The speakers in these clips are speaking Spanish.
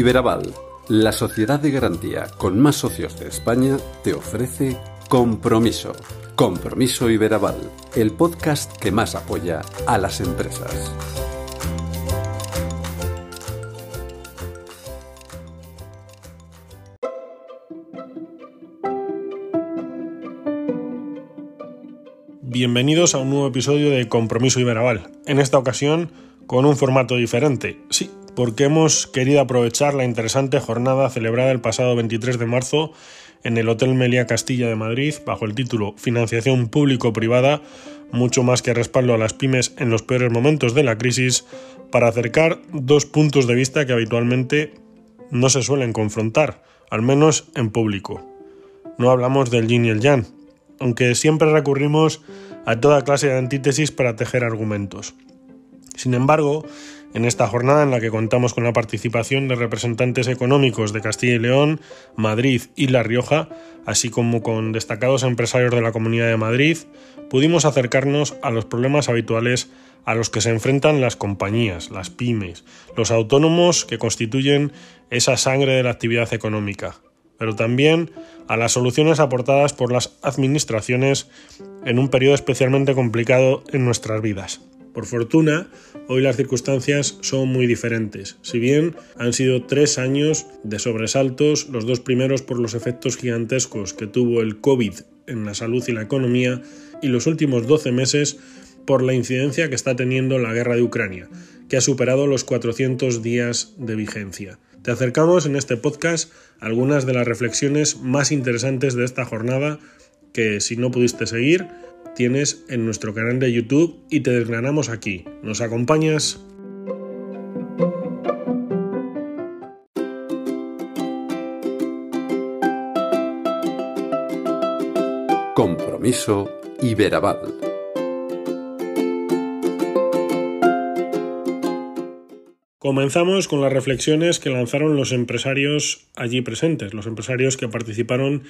Iberaval, la sociedad de garantía con más socios de España, te ofrece Compromiso. Compromiso Iberaval, el podcast que más apoya a las empresas. Bienvenidos a un nuevo episodio de Compromiso Iberaval. En esta ocasión con un formato diferente. Sí, porque hemos querido aprovechar la interesante jornada celebrada el pasado 23 de marzo en el Hotel Melia Castilla de Madrid bajo el título Financiación público-privada, mucho más que respaldo a las pymes en los peores momentos de la crisis, para acercar dos puntos de vista que habitualmente no se suelen confrontar, al menos en público. No hablamos del yin y el yang, aunque siempre recurrimos a toda clase de antítesis para tejer argumentos. Sin embargo, en esta jornada en la que contamos con la participación de representantes económicos de Castilla y León, Madrid y La Rioja, así como con destacados empresarios de la Comunidad de Madrid, pudimos acercarnos a los problemas habituales a los que se enfrentan las compañías, las pymes, los autónomos que constituyen esa sangre de la actividad económica, pero también a las soluciones aportadas por las administraciones en un periodo especialmente complicado en nuestras vidas. Por fortuna, hoy las circunstancias son muy diferentes. Si bien han sido tres años de sobresaltos, los dos primeros por los efectos gigantescos que tuvo el COVID en la salud y la economía, y los últimos 12 meses por la incidencia que está teniendo la guerra de Ucrania, que ha superado los 400 días de vigencia. Te acercamos en este podcast algunas de las reflexiones más interesantes de esta jornada que si no pudiste seguir, tienes en nuestro canal de YouTube y te desgranamos aquí. ¿Nos acompañas? Compromiso Iberaval. Comenzamos con las reflexiones que lanzaron los empresarios allí presentes, los empresarios que participaron en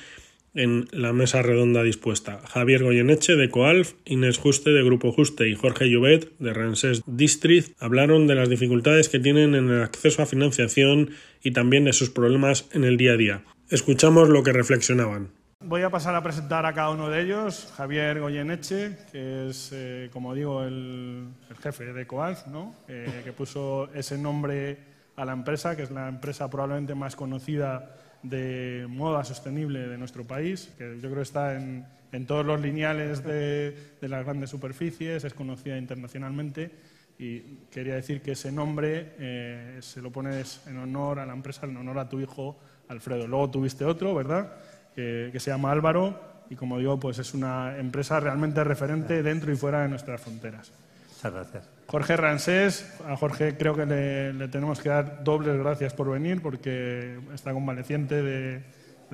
la mesa redonda dispuesta. Javier Goyeneche de Coalf, Inés Juste de Grupo Juste y Jorge Llobet de Ransés District hablaron de las dificultades que tienen en el acceso a financiación y también de sus problemas en el día a día. Escuchamos lo que reflexionaban. Voy a pasar a presentar a cada uno de ellos. Javier Goyeneche, que es, eh, como digo, el, el, jefe de Coalf, ¿no? Eh, que puso ese nombre a la empresa, que es la empresa probablemente más conocida de moda sostenible de nuestro país, que yo creo que está en, en todos los lineales de, de, las grandes superficies, es conocida internacionalmente y quería decir que ese nombre eh, se lo pones en honor a la empresa, en honor a tu hijo Alfredo. Luego tuviste otro, ¿verdad?, que, que se llama Álvaro y como digo, pues es una empresa realmente referente dentro y fuera de nuestras fronteras. Muchas gracias. Jorge Ransés, a Jorge creo que le, tenemos que dar dobles gracias por venir porque está convaleciente de,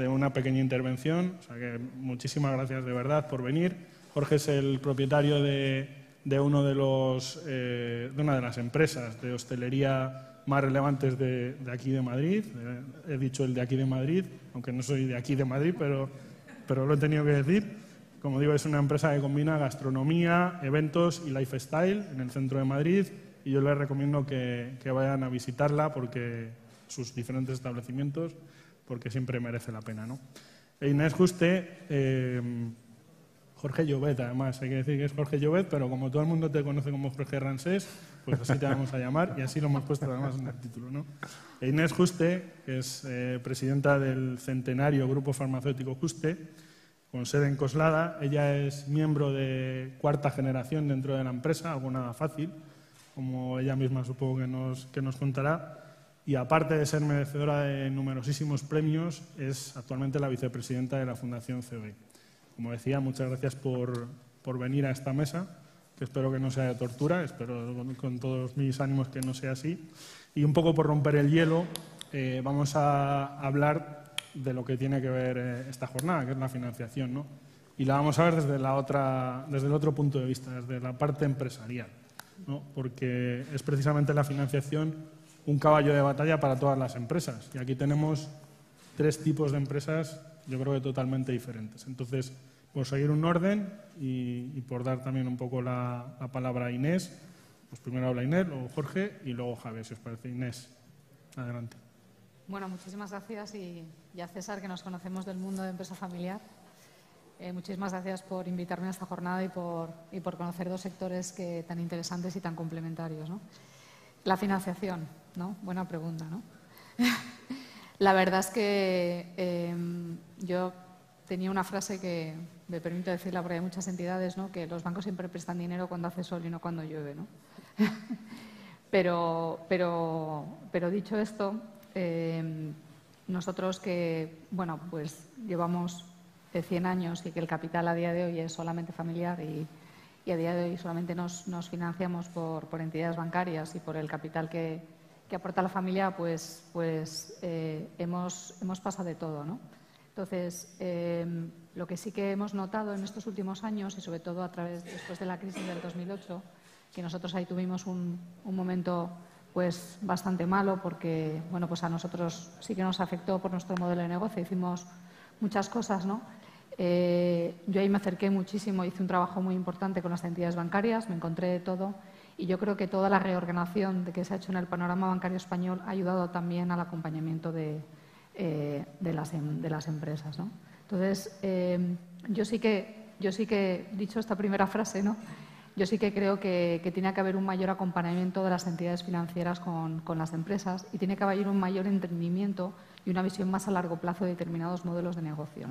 una pequeña intervención. O sea que muchísimas gracias de verdad por venir. Jorge es el propietario de, uno de, los, eh, de una de las empresas de hostelería más relevantes de, de aquí de Madrid. Eh, he dicho el de aquí de Madrid, aunque no soy de aquí de Madrid, pero, pero lo he tenido que decir. Como digo, es una empresa que combina gastronomía, eventos y lifestyle en el centro de Madrid y yo les recomiendo que, que vayan a visitarla porque sus diferentes establecimientos porque siempre merece la pena. ¿no? E Inés Juste, eh, Jorge Llobet, además, hay que decir que es Jorge Llobet, pero como todo el mundo te conoce como Jorge Ransés, pues así te vamos a llamar y así lo hemos puesto además en el título. ¿no? E Inés Juste, que es eh, presidenta del centenario Grupo Farmacéutico Juste, con sede en Coslada. Ella es miembro de cuarta generación dentro de la empresa, algo nada fácil, como ella misma supongo que nos, que nos contará. Y aparte de ser merecedora de numerosísimos premios, es actualmente la vicepresidenta de la Fundación CB. Como decía, muchas gracias por, por venir a esta mesa, que espero que no sea de tortura, espero con, con todos mis ánimos que no sea así. Y un poco por romper el hielo, eh, vamos a hablar de lo que tiene que ver eh, esta jornada, que es la financiación, ¿no? Y la vamos a ver desde, la otra, desde el otro punto de vista, desde la parte empresarial, ¿no? Porque es precisamente la financiación un caballo de batalla para todas las empresas. Y aquí tenemos tres tipos de empresas, yo creo que totalmente diferentes. Entonces, por seguir un orden y, y por dar también un poco la, la, palabra a Inés, pues primero habla Inés, luego Jorge y luego Javier, si os parece. Inés, adelante. Bueno, muchísimas gracias y, a César, que nos conocemos del mundo de empresa familiar. Eh, muchísimas gracias por invitarme a esta jornada y por, y por conocer dos sectores que, tan interesantes y tan complementarios. La financiación, ¿no? Buena pregunta, ¿no? La verdad es que em, yo tenía una frase que me permito decirla porque hay muchas entidades, ¿no? Que los bancos siempre prestan dinero cuando hace sol y no cuando llueve, ¿no? pero, pero, pero dicho esto, em, nosotros que, bueno, pues llevamos 100 años y que el capital a día de hoy es solamente familiar y, a día de hoy solamente nos, financiamos por, entidades bancarias y por el capital que, aporta la familia, pues, pues eh, hemos, hemos pasado de todo. ¿no? Entonces, em, lo que sí que hemos notado en estos últimos años y sobre todo a través después de la crisis del 2008, que nosotros ahí tuvimos un, un momento pues bastante malo porque bueno pues a nosotros sí que nos afectó por nuestro modelo de negocio hicimos muchas cosas no eh, yo ahí me acerqué muchísimo, hice un trabajo muy importante con las entidades bancarias, me encontré de todo y yo creo que toda la reorganización de que se ha hecho en el panorama bancario español ha ayudado también al acompañamiento de, eh, las, em, de las, empresas. ¿no? Entonces, eh, yo, sí que, yo sí que, dicho esta primera frase, ¿no? Yo sí que creo que, tiene que haber un mayor acompañamiento de las entidades financieras con, las empresas y tiene que haber un mayor entendimiento y una visión más a largo plazo de determinados modelos de negocio.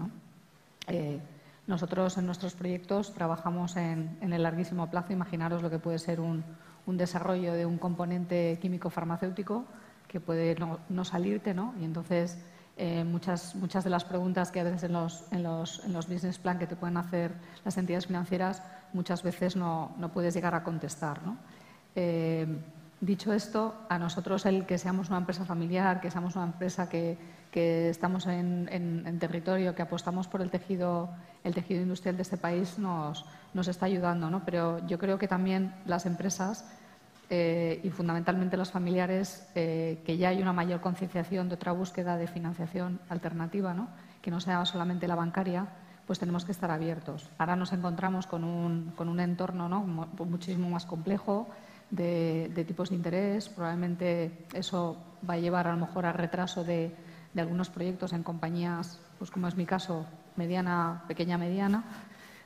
Eh, nosotros en nuestros proyectos trabajamos en, el larguísimo plazo. Imaginaros lo que puede ser un, desarrollo de un componente químico farmacéutico que puede no, salirte, ¿no? Y entonces eh, muchas, muchas de las preguntas que a veces en los, en los, en los business plan que te pueden hacer las entidades financieras muchas veces no, no puedes llegar a contestar, ¿no? Eh, dicho esto, a nosotros el que seamos una empresa familiar, que seamos una empresa que, que estamos en, territorio, que apostamos por el tejido, el tejido industrial de este país, nos, nos está ayudando. ¿no? Pero yo creo que también las empresas eh, y fundamentalmente los familiares, eh, que ya hay una mayor concienciación de otra búsqueda de financiación alternativa, ¿no? que no sea solamente la bancaria, pues tenemos que estar abiertos. Ahora nos encontramos con un, con un entorno ¿no? muchísimo más complejo de, de tipos de interés. Probablemente eso va a llevar a lo mejor a retraso de, de algunos proyectos en compañías, pues como es mi caso, mediana, pequeña, mediana,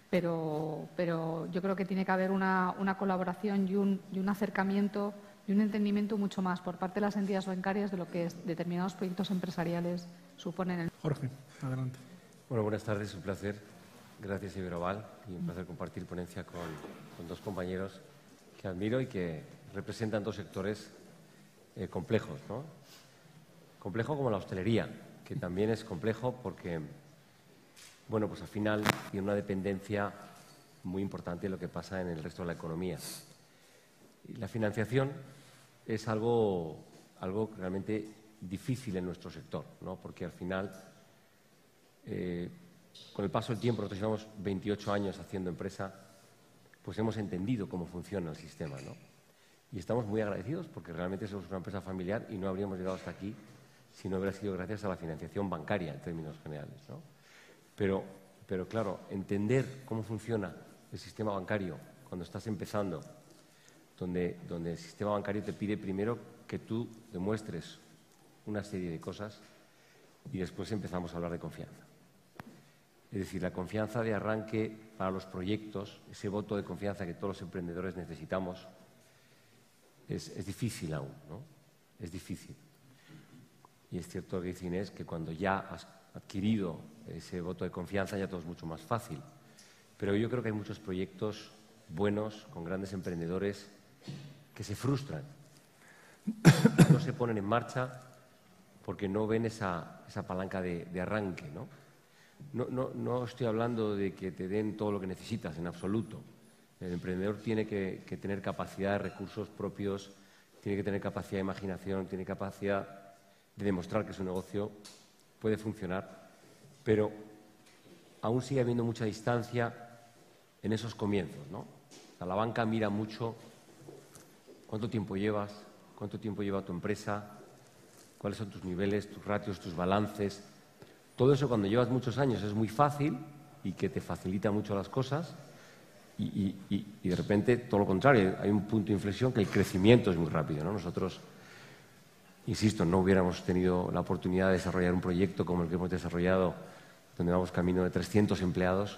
pero, pero yo creo que tiene que haber una, colaboración y un, y un, acercamiento y un entendimiento mucho más por parte de las entidades bancarias de lo que determinados proyectos empresariales suponen. Jorge, adelante. Bueno, buenas tardes, un placer. Gracias, Iberoval, y un placer compartir ponencia con, con dos compañeros que admiro y que representan dos sectores eh, complejos, ¿no? Complejo como la hostelería, que también es complejo porque, bueno, pues al final tiene una dependencia muy importante de lo que pasa en el resto de la economía. Y la financiación es algo, algo realmente difícil en nuestro sector, ¿no? porque al final, eh, con el paso del tiempo, nosotros llevamos 28 años haciendo empresa, pues hemos entendido cómo funciona el sistema. ¿no? Y estamos muy agradecidos porque realmente somos una empresa familiar y no habríamos llegado hasta aquí si no hubiera sido gracias a la financiación bancaria en términos generales. ¿no? Pero, pero claro, entender cómo funciona el sistema bancario cuando estás empezando, donde, donde el sistema bancario te pide primero que tú demuestres una serie de cosas y después empezamos a hablar de confianza. Es decir, la confianza de arranque para los proyectos, ese voto de confianza que todos los emprendedores necesitamos, es, difícil aún, ¿no? Es difícil. Y es cierto que dice Inés que cuando ya has adquirido ese voto de confianza ya todo es mucho más fácil. Pero yo creo que hay muchos proyectos buenos, con grandes emprendedores, que se frustran. No se ponen en marcha porque no ven esa, palanca de, arranque. ¿no? No, no, estoy hablando de que te den todo lo que necesitas, en absoluto. El emprendedor tiene que, tener capacidad de recursos propios, tiene que tener capacidad de imaginación, tiene capacidad de demostrar que su negocio puede funcionar, pero aún sigue habiendo mucha distancia en esos comienzos. ¿no? la banca mira mucho cuánto tiempo llevas, cuánto tiempo lleva tu empresa, cuáles son tus niveles, tus ratios, tus balances. Todo eso cuando llevas muchos años es muy fácil y que te facilita mucho las cosas y, de repente todo lo contrario, hay un punto de inflexión que el crecimiento es muy rápido. ¿no? Nosotros insisto, no hubiéramos tenido la oportunidad de desarrollar un proyecto como el que hemos desarrollado, donde vamos camino de 300 empleados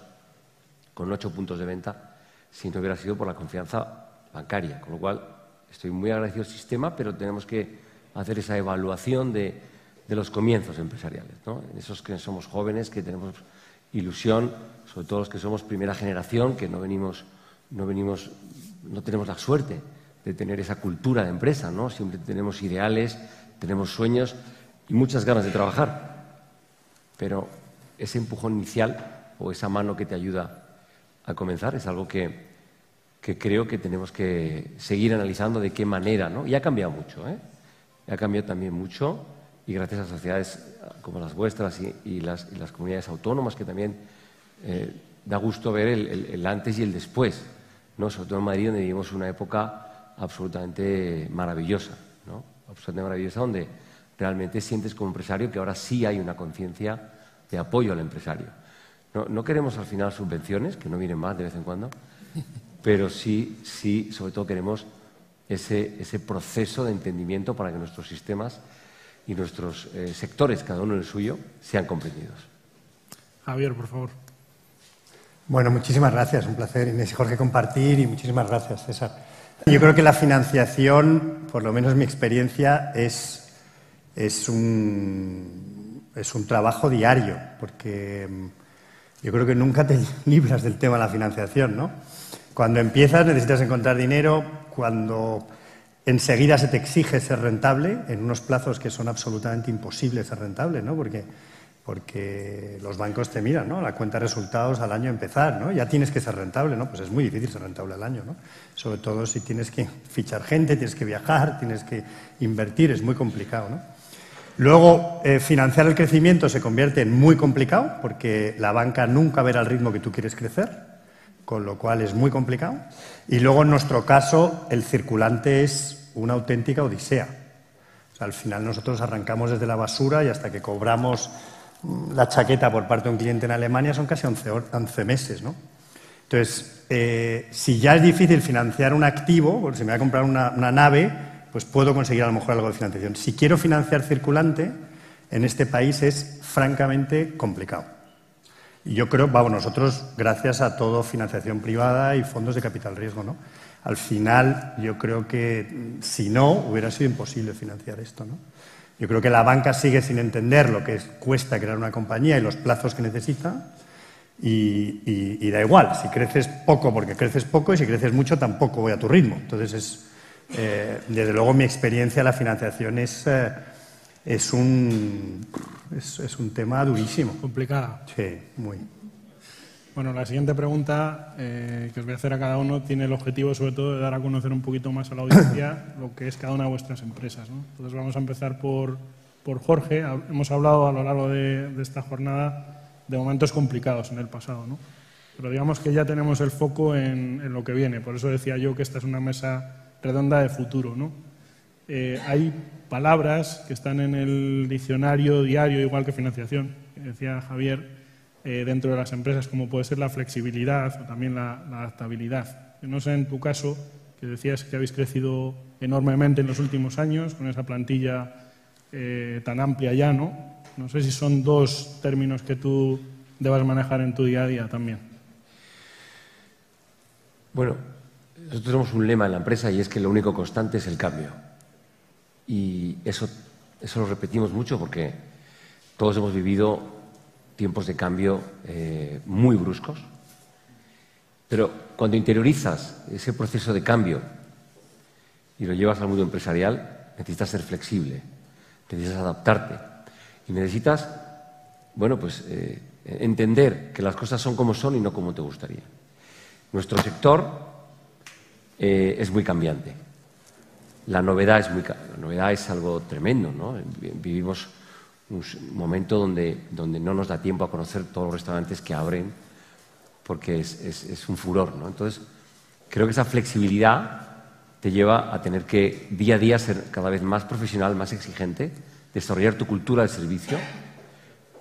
con ocho puntos de venta, si no hubiera sido por la confianza bancaria. Con lo cual, estoy muy agradecido al sistema, pero tenemos que hacer esa evaluación de, de los comienzos empresariales. ¿no? Esos que somos jóvenes, que tenemos ilusión, sobre todo los que somos primera generación, que no venimos, no venimos, no tenemos la suerte de tener esa cultura de empresa, ¿no? Siempre tenemos ideales, tenemos sueños y muchas ganas de trabajar. Pero ese empujón inicial o esa mano que te ayuda a comenzar es algo que, creo que tenemos que seguir analizando de qué manera, ¿no? Y ha cambiado mucho, ¿eh? Ha cambiado también mucho y gracias a sociedades como las vuestras y, las, las, comunidades autónomas que también eh, da gusto ver el, el, antes y el después, ¿no? sobre todo en Madrid donde vivimos una época absolutamente maravillosa, ¿no? absolutamente maravillosa donde realmente sientes como empresario que ahora sí hay una conciencia de apoyo al empresario. No, no, queremos al final subvenciones, que no vienen más de vez en cuando, pero sí, sí, sobre todo queremos ese, ese proceso de entendimiento para que nuestros sistemas y nuestros eh, sectores, cada uno en el suyo, sean comprendidos. Javier, por favor. Bueno, muchísimas gracias. Un placer, Inés y Jorge, compartir y muchísimas gracias, César. Yo creo que la financiación, por lo menos mi experiencia, es, es, un, es un trabajo diario, porque mm, yo creo que nunca te libras del tema de la financiación, ¿no? Cuando empiezas necesitas encontrar dinero, cuando enseguida se te exige ser rentable en unos plazos que son absolutamente imposibles ser rentable, ¿no? Porque, porque los bancos te miran, ¿no? La cuenta de resultados al año empezar, ¿no? Ya tienes que ser rentable, ¿no? Pues es muy difícil ser rentable al año, ¿no? Sobre todo si tienes que fichar gente, tienes que viajar, tienes que invertir, es muy complicado, ¿no? Luego, eh, financiar el crecimiento se convierte en muy complicado porque la banca nunca verá el ritmo que tú quieres crecer con lo cual es muy complicado. Y luego, en nuestro caso, el circulante es una auténtica odisea. al final nosotros arrancamos desde la basura y hasta que cobramos mm, la chaqueta por parte de un cliente en Alemania son casi 11, meses. ¿no? Entonces, eh, si ya es difícil financiar un activo, porque si me voy a comprar una, una nave, pues puedo conseguir a lo mejor algo de financiación. Si quiero financiar circulante, en este país es francamente complicado. Yo creo, vamos, nosotros, gracias a todo financiación privada y fondos de capital riesgo, ¿no? Al final, yo creo que mm, si no, hubiera sido imposible financiar esto, ¿no? Yo creo que la banca sigue sin entender lo que cuesta crear una compañía y los plazos que necesita. Y, da igual, si creces poco porque creces poco y si creces mucho tampoco voy a tu ritmo. Entonces, es, eh, desde luego mi experiencia la financiación es, eh, es un, es, un tema durísimo. Complicada. Sí, muy. Bueno, la siguiente pregunta eh, que os voy a hacer a cada uno tiene el objetivo sobre todo de dar a conocer un poquito más a la audiencia lo que es cada una de vuestras empresas. ¿no? Entonces vamos a empezar por, por Jorge. Hemos hablado a lo largo de, de, esta jornada de momentos complicados en el pasado, ¿no? pero digamos que ya tenemos el foco en, en, lo que viene. Por eso decía yo que esta es una mesa redonda de futuro. ¿no? Eh, hay palabras que están en el diccionario diario, igual que financiación, decía Javier, eh, dentro de las empresas, como puede ser la flexibilidad o también la, adaptabilidad. no sé, en tu caso, que decías que habéis crecido enormemente en los últimos años, con esa plantilla eh, tan amplia ya, ¿no? No sé si son dos términos que tú debas manejar en tu día a día también. Bueno, nosotros tenemos un lema en la empresa y es que lo único constante es el cambio. Y eso, eso lo repetimos mucho porque todos hemos vivido tiempos de cambio eh, muy bruscos. Pero cuando interiorizas ese proceso de cambio y lo llevas al mundo empresarial, necesitas ser flexible, necesitas adaptarte y necesitas, bueno, pues eh, entender que las cosas son como son y no como te gustaría. Nuestro sector eh, es muy cambiante la novedad es muy la novedad es algo tremendo, ¿no? Vivimos un momento donde, donde no nos da tiempo a conocer todos los restaurantes que abren porque es, es, un furor, ¿no? Entonces, creo que esa flexibilidad te lleva a tener que día a día ser cada vez más profesional, más exigente, desarrollar tu cultura de servicio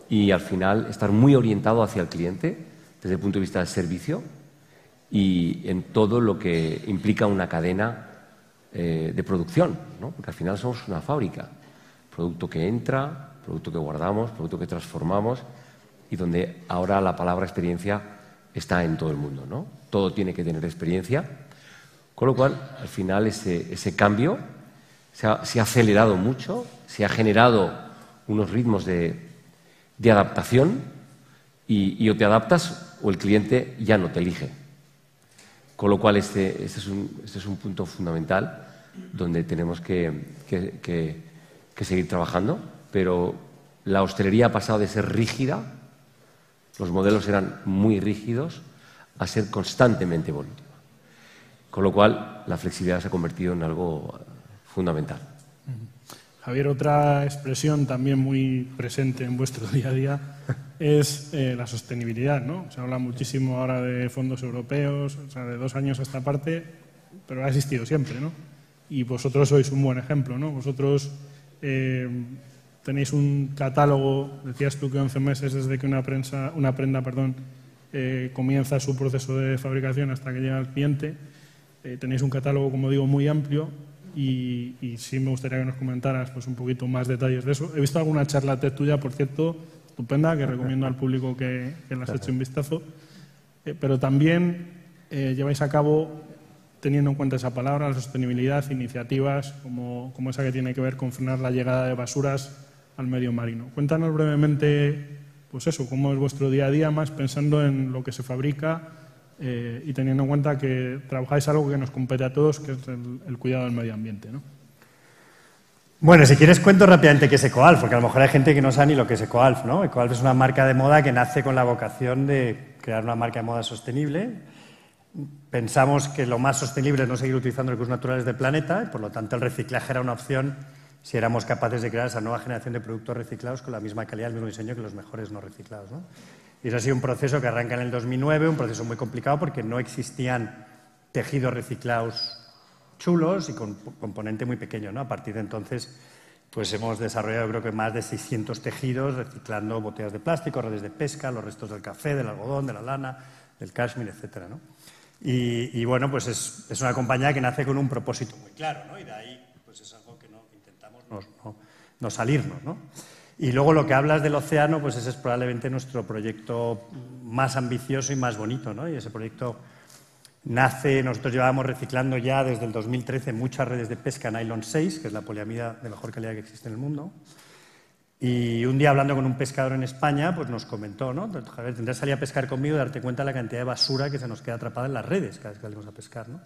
y al final estar muy orientado hacia el cliente desde el punto de vista del servicio y en todo lo que implica una cadena eh, de producción, ¿no? porque al final somos una fábrica. producto que entra, producto que guardamos, producto que transformamos y donde ahora la palabra experiencia está en todo el mundo. ¿no? Todo tiene que tener experiencia, con lo cual al final ese, cambio se ha, acelerado mucho, se ha generado unos ritmos de, adaptación y, o te adaptas o el cliente ya no te elige. Con lo cual este, este, es, un, este es, un, punto fundamental donde tenemos que, que seguir trabajando, pero la hostelería ha pasado de ser rígida los modelos eran muy rígidos a ser constantemente evolutiva. Con lo cual, la flexibilidad se ha convertido en algo fundamental. Javier, otra expresión también muy presente en vuestro día a día es eh, la sostenibilidad. ¿no? Se habla muchísimo ahora de fondos europeos, o sea, de dos años a esta parte, pero ha existido siempre. ¿no? Y vosotros sois un buen ejemplo. ¿no? Vosotros eh, tenéis un catálogo, decías tú que 11 meses desde que una, prensa, una prenda perdón, eh, comienza su proceso de fabricación hasta que llega al cliente. Tenéis un catálogo, como digo, muy amplio y, sí me gustaría que nos comentaras pues, un poquito más detalles de eso. He visto alguna charla TED tuya, por cierto, estupenda, que recomiendo al público que, que le has hecho un vistazo. Eh, pero también lleváis a cabo teniendo en cuenta esa palabra, la sostenibilidad, iniciativas como, como, esa que tiene que ver con frenar la llegada de basuras al medio marino. Cuéntanos brevemente, pues eso, cómo es vuestro día a día, más pensando en lo que se fabrica eh, y teniendo en cuenta que trabajáis algo que nos compete a todos, que es el, cuidado del medio ambiente, ¿no? Bueno, si quieres cuento rápidamente qué es EcoAlf, porque a lo mejor hay gente que no sabe ni lo que es EcoAlf, ¿no? EcoAlf es una marca de moda que nace con la vocación de crear una marca de moda sostenible. Pensamos que lo más sostenible es no seguir utilizando recursos naturales del planeta, y por lo tanto el reciclaje era una opción si éramos capaces de crear esa nueva generación de productos reciclados con la misma calidad, el mismo diseño que los mejores no reciclados. Y ha sido un proceso que arranca en el 2009, un proceso muy complicado porque no existían tejidos reciclados chulos y con componente muy pequeño. ¿no? A partir de entonces, pues hemos desarrollado creo que más de 600 tejidos reciclando botellas de plástico, redes de pesca, los restos del café, del algodón, de la lana, del cashmere, etc. Y, bueno, pues es, es, una compañía que nace con un propósito muy claro, ¿no? y de ahí pues es algo que no, salirnos. ¿no? Y luego lo que hablas del océano, pues ese es probablemente nuestro proyecto más ambicioso y más bonito. ¿no? Y ese proyecto nace, nosotros llevábamos reciclando ya desde el 2013 muchas redes de pesca Nylon 6, que es la poliamida de mejor calidad que existe en el mundo. Y un día hablando con un pescador en España, pues nos comentó, ¿no? Javier, tendrás que salir a pescar conmigo y darte cuenta de la cantidad de basura que se nos queda atrapada en las redes cada vez que salimos a pescar, ¿no?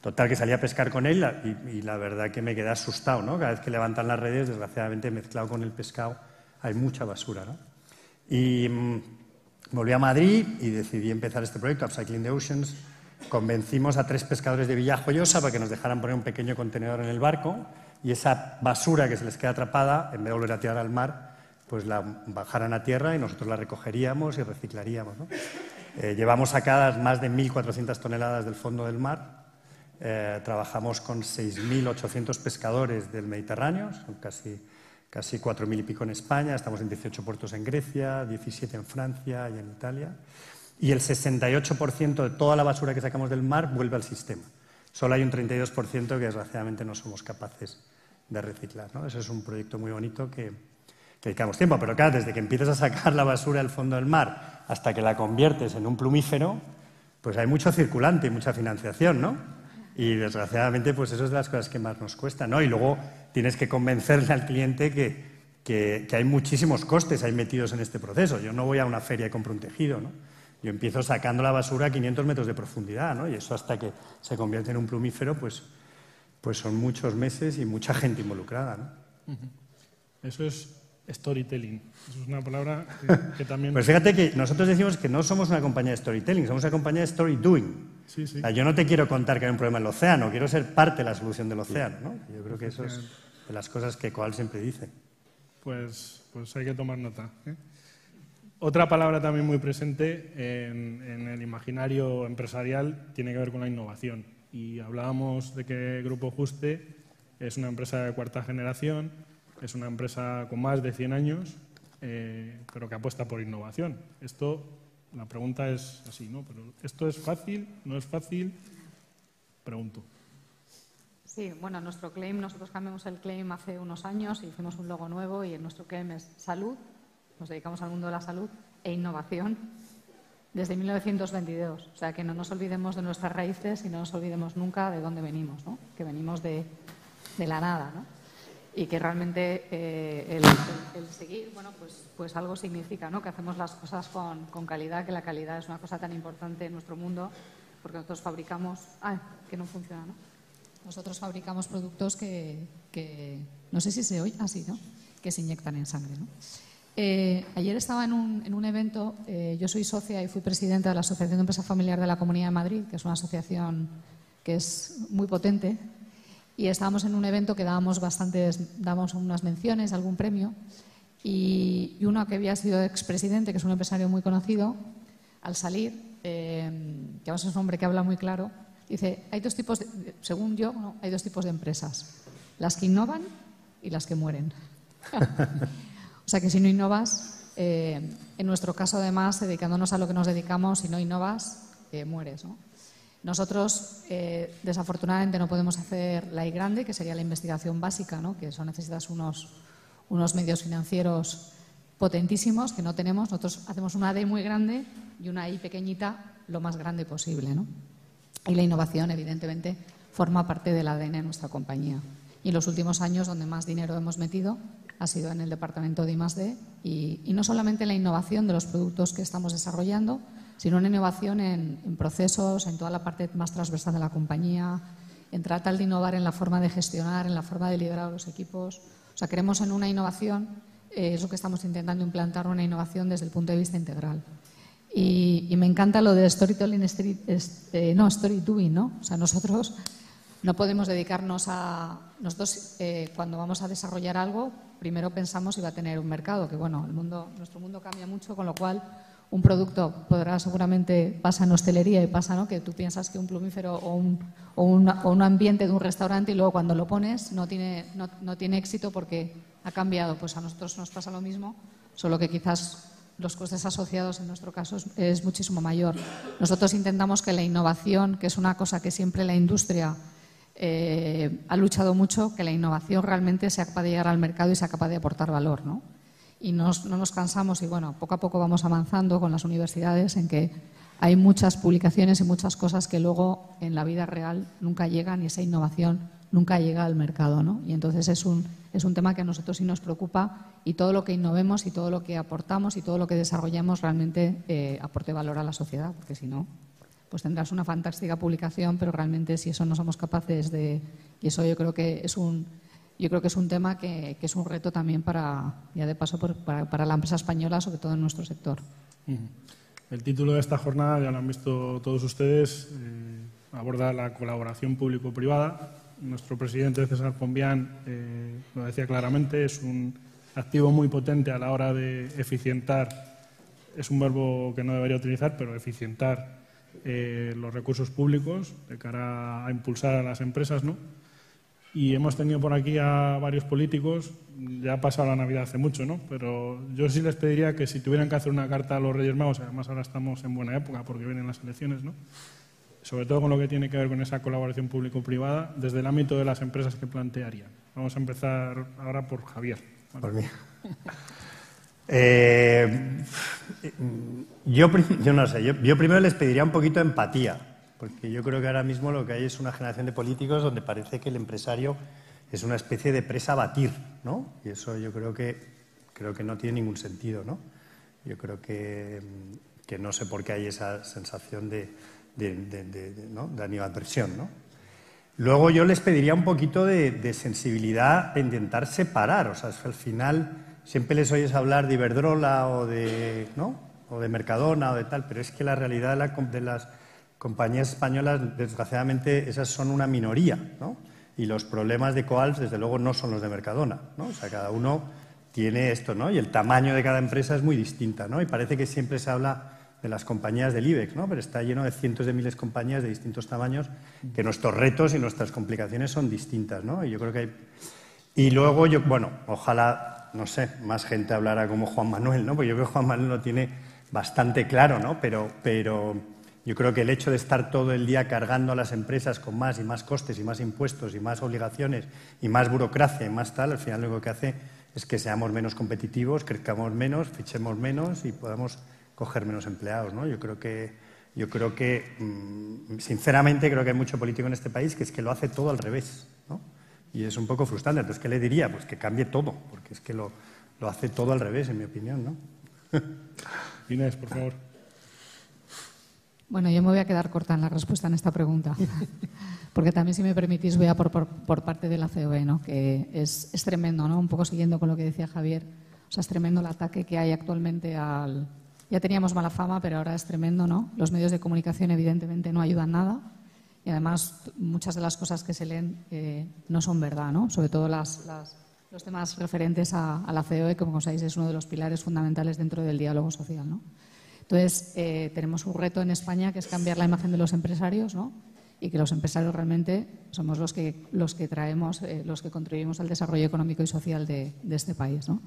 Total, que salí a pescar con él y, la verdad que me quedé asustado, ¿no? Cada vez que levantan las redes, desgraciadamente mezclado con el pescado, hay mucha basura, ¿no? Y mm, volví a Madrid y decidí empezar este proyecto, Upcycling the Oceans. Convencimos a tres pescadores de Villajoyosa para que nos dejaran poner un pequeño contenedor en el barco y esa basura que se les queda atrapada, en vez de volver a tirar al mar, pues la bajaran a tierra y nosotros la recogeríamos y reciclaríamos. Eh, llevamos sacadas más de 1.400 toneladas del fondo del mar eh, trabajamos con 6.800 pescadores del Mediterráneo, son casi, casi 4.000 y pico en España, estamos en 18 puertos en Grecia, 17 en Francia y en Italia. Y el 68% de toda la basura que sacamos del mar vuelve al sistema. Solo hay un 32% que desgraciadamente no somos capaces de reciclar. ¿no? Ese es un proyecto muy bonito que, que dedicamos tiempo. Pero claro, desde que empiezas a sacar la basura del fondo del mar hasta que la conviertes en un plumífero, pues hay mucho circulante y mucha financiación, ¿no? Y desgraciadamente, pues eso es de las cosas que más nos cuesta, ¿no? Y luego tienes que convencerle al cliente que, que, hay muchísimos costes ahí metidos en este proceso. Yo no voy a una feria y compro un tejido, ¿no? Yo empiezo sacando la basura a 500 metros de profundidad, ¿no? Y eso hasta que se convierte en un plumífero, pues, pues son muchos meses y mucha gente involucrada, ¿no? Eso es storytelling. Es una palabra que, también... Pues fíjate que nosotros decimos que no somos una compañía de storytelling, somos una compañía de story doing. Sí, sí. yo no te quiero contar que hay un problema en el océano, quiero ser parte de la solución del océano. ¿no? Yo creo que eso es de las cosas que Coal siempre dice. Pues, pues hay que tomar nota. ¿eh? Otra palabra también muy presente en, en, el imaginario empresarial tiene que ver con la innovación. Y hablábamos de que Grupo Juste es una empresa de cuarta generación es una empresa con más de 100 años, eh, pero que apuesta por innovación. Esto, la pregunta es así, ¿no? Pero ¿esto es fácil? ¿No es fácil? Pregunto. Sí, bueno, nuestro claim, nosotros cambiamos el claim hace unos años y hicimos un logo nuevo y nuestro claim es salud, nos dedicamos al mundo de la salud e innovación desde 1922. O sea, que no nos olvidemos de nuestras raíces y no nos olvidemos nunca de dónde venimos, ¿no? que venimos de, de la nada. ¿no? Y que realmente eh, el, seguir, bueno, pues, pues algo significa, ¿no? que hacemos las cosas con, calidad, que la calidad es una cosa tan importante en nuestro mundo, porque nosotros fabricamos. Ah, que no funciona, ¿no? Nosotros fabricamos productos que, que no sé si se oye, así, ¿no? Que se inyectan en sangre, ¿no? Eh, ayer estaba en un, en un evento, eh, yo soy socia y fui presidenta de la Asociación de Empresa Familiar de la Comunidad de Madrid, que es una asociación que es muy potente, y estábamos en un evento que dábamos bastantes, dábamos unas menciones, algún premio, y, uno que había sido expresidente, que es un empresario muy conocido, al salir, eh, que además es un hombre que habla muy claro, dice, hay dos tipos, según yo, hay dos tipos de empresas, las que innovan y las que mueren. O sea que si no innovas, eh, en nuestro caso además, dedicándonos a lo que nos dedicamos, si no innovas, eh, mueres. Nosotros, eh, desafortunadamente, no podemos hacer la I grande, que sería la investigación básica, ¿no? que eso necesitas unos, unos medios financieros potentísimos que no tenemos. Nosotros hacemos una D muy grande y una I pequeñita lo más grande posible. Y la innovación, evidentemente, forma parte del ADN de nuestra compañía. Y en los últimos años, donde más dinero hemos metido, ha sido en el departamento de I+D y no solamente en la innovación de los productos que estamos desarrollando, sino en innovación en, procesos, en toda la parte más transversal de la compañía, en tratar de innovar en la forma de gestionar, en la forma de liderar los equipos. O sea, queremos en una innovación, eh, es lo que estamos intentando implantar, una innovación desde el punto de vista integral. Y, me encanta lo de storytelling, eh, no, story ¿no? O sea, nosotros no podemos dedicarnos a... Nosotros, eh, cuando vamos a desarrollar algo, primero pensamos si va a tener un mercado, que bueno, el mundo, nuestro mundo cambia mucho, con lo cual un producto podrá seguramente, pasa en hostelería y pasa, ¿no? Que tú piensas que un plumífero o un, o, un ambiente de un restaurante y luego cuando lo pones no tiene, no, no tiene éxito porque ha cambiado. Pues a nosotros nos pasa lo mismo, solo que quizás los costes asociados en nuestro caso es, muchísimo mayor. Nosotros intentamos que la innovación, que es una cosa que siempre la industria eh, ha luchado mucho que la innovación realmente sea capaz de llegar al mercado y sea capaz de aportar valor. ¿no? Y no nos cansamos y bueno, poco a poco vamos avanzando con las universidades en que hay muchas publicaciones y muchas cosas que luego en la vida real nunca llegan y esa innovación nunca llega al mercado. ¿no? Y entonces es un, es un tema que a nosotros sí nos preocupa y todo lo que innovemos y todo lo que aportamos y todo lo que desarrollamos realmente eh, aporte valor a la sociedad, porque si no, pues tendrás una fantástica publicación, pero realmente si eso no somos capaces de... Y eso yo creo que es un, yo creo que es un tema que, es un reto también para, ya de paso, para, la empresa española, sobre todo en nuestro sector. El título de esta jornada, ya lo han visto todos ustedes, eh, aborda la colaboración público-privada. Nuestro presidente César Pombián eh, lo decía claramente, es un activo muy potente a la hora de eficientar, es un verbo que no debería utilizar, pero eficientar eh, los recursos públicos de cara a impulsar a las empresas, ¿no? Y hemos tenido por aquí a varios políticos, ya ha pasado la Navidad hace mucho, ¿no? Pero yo sí les pediría que si tuvieran que hacer una carta a los Reyes Magos, además ahora estamos en buena época porque vienen las elecciones, ¿no? Sobre todo con lo que tiene que ver con esa colaboración público-privada, desde el ámbito de las empresas que plantearían. Vamos a empezar ahora por Javier. Por mí. Eh, yo, yo, no sé, yo, primero les pediría un poquito de empatía, porque yo creo que ahora mismo lo que hay es una generación de políticos donde parece que el empresario es una especie de presa a batir, ¿no? Y eso yo creo que, creo que no tiene ningún sentido, ¿no? Yo creo que, que no sé por qué hay esa sensación de, de, de, de ¿no? de animadversión, ¿no? Luego yo les pediría un poquito de, sensibilidad a intentar separar, o sea, es que al final siempre les oyes hablar de Iberdrola o de, ¿no? o de Mercadona o de tal, pero es que la realidad de, las compañías españolas, desgraciadamente, esas son una minoría, ¿no? Y los problemas de Coals, desde luego, no son los de Mercadona, ¿no? O sea, cada uno tiene esto, ¿no? Y el tamaño de cada empresa es muy distinta, ¿no? Y parece que siempre se habla de las compañías del IBEX, ¿no? Pero está lleno de cientos de miles de compañías de distintos tamaños, que nuestros retos y nuestras complicaciones son distintas, ¿no? Y yo creo que hay... Y luego, yo, bueno, ojalá, no sé, más gente hablara como Juan Manuel, ¿no? Porque yo creo que Juan Manuel lo tiene bastante claro, ¿no? Pero, pero, Yo creo que el hecho de estar todo el día cargando a las empresas con más y más costes y más impuestos y más obligaciones y más burocracia y más tal, al final lo único que hace es que seamos menos competitivos, crezcamos menos, fichemos menos y podamos coger menos empleados. ¿no? Yo creo que, yo creo que mm, sinceramente, creo que hay mucho político en este país que es que lo hace todo al revés. ¿no? Y es un poco frustrante. Entonces, ¿qué le diría? Pues que cambie todo, porque es que lo, lo hace todo al revés, en mi opinión. ¿no? Inés, por favor. Bueno, yo me voy a quedar corta en la respuesta en esta pregunta, porque también, si me permitís, voy a por, por, parte de la COE, ¿no? que es, es, tremendo, ¿no? un poco siguiendo con lo que decía Javier, o sea, es tremendo el ataque que hay actualmente al... Ya teníamos mala fama, pero ahora es tremendo, ¿no? Los medios de comunicación, evidentemente, no ayudan nada y, además, muchas de las cosas que se leen eh, no son verdad, ¿no? Sobre todo las, las, los temas referentes a, a la COE, que, como sabéis, es uno de los pilares fundamentales dentro del diálogo social, ¿no? Entonces, eh, tenemos un reto en España que es cambiar la imagen de los empresarios, ¿no? Y que los empresarios realmente somos los que, los que traemos, eh, los que contribuimos al desarrollo económico y social de, este país, ¿no?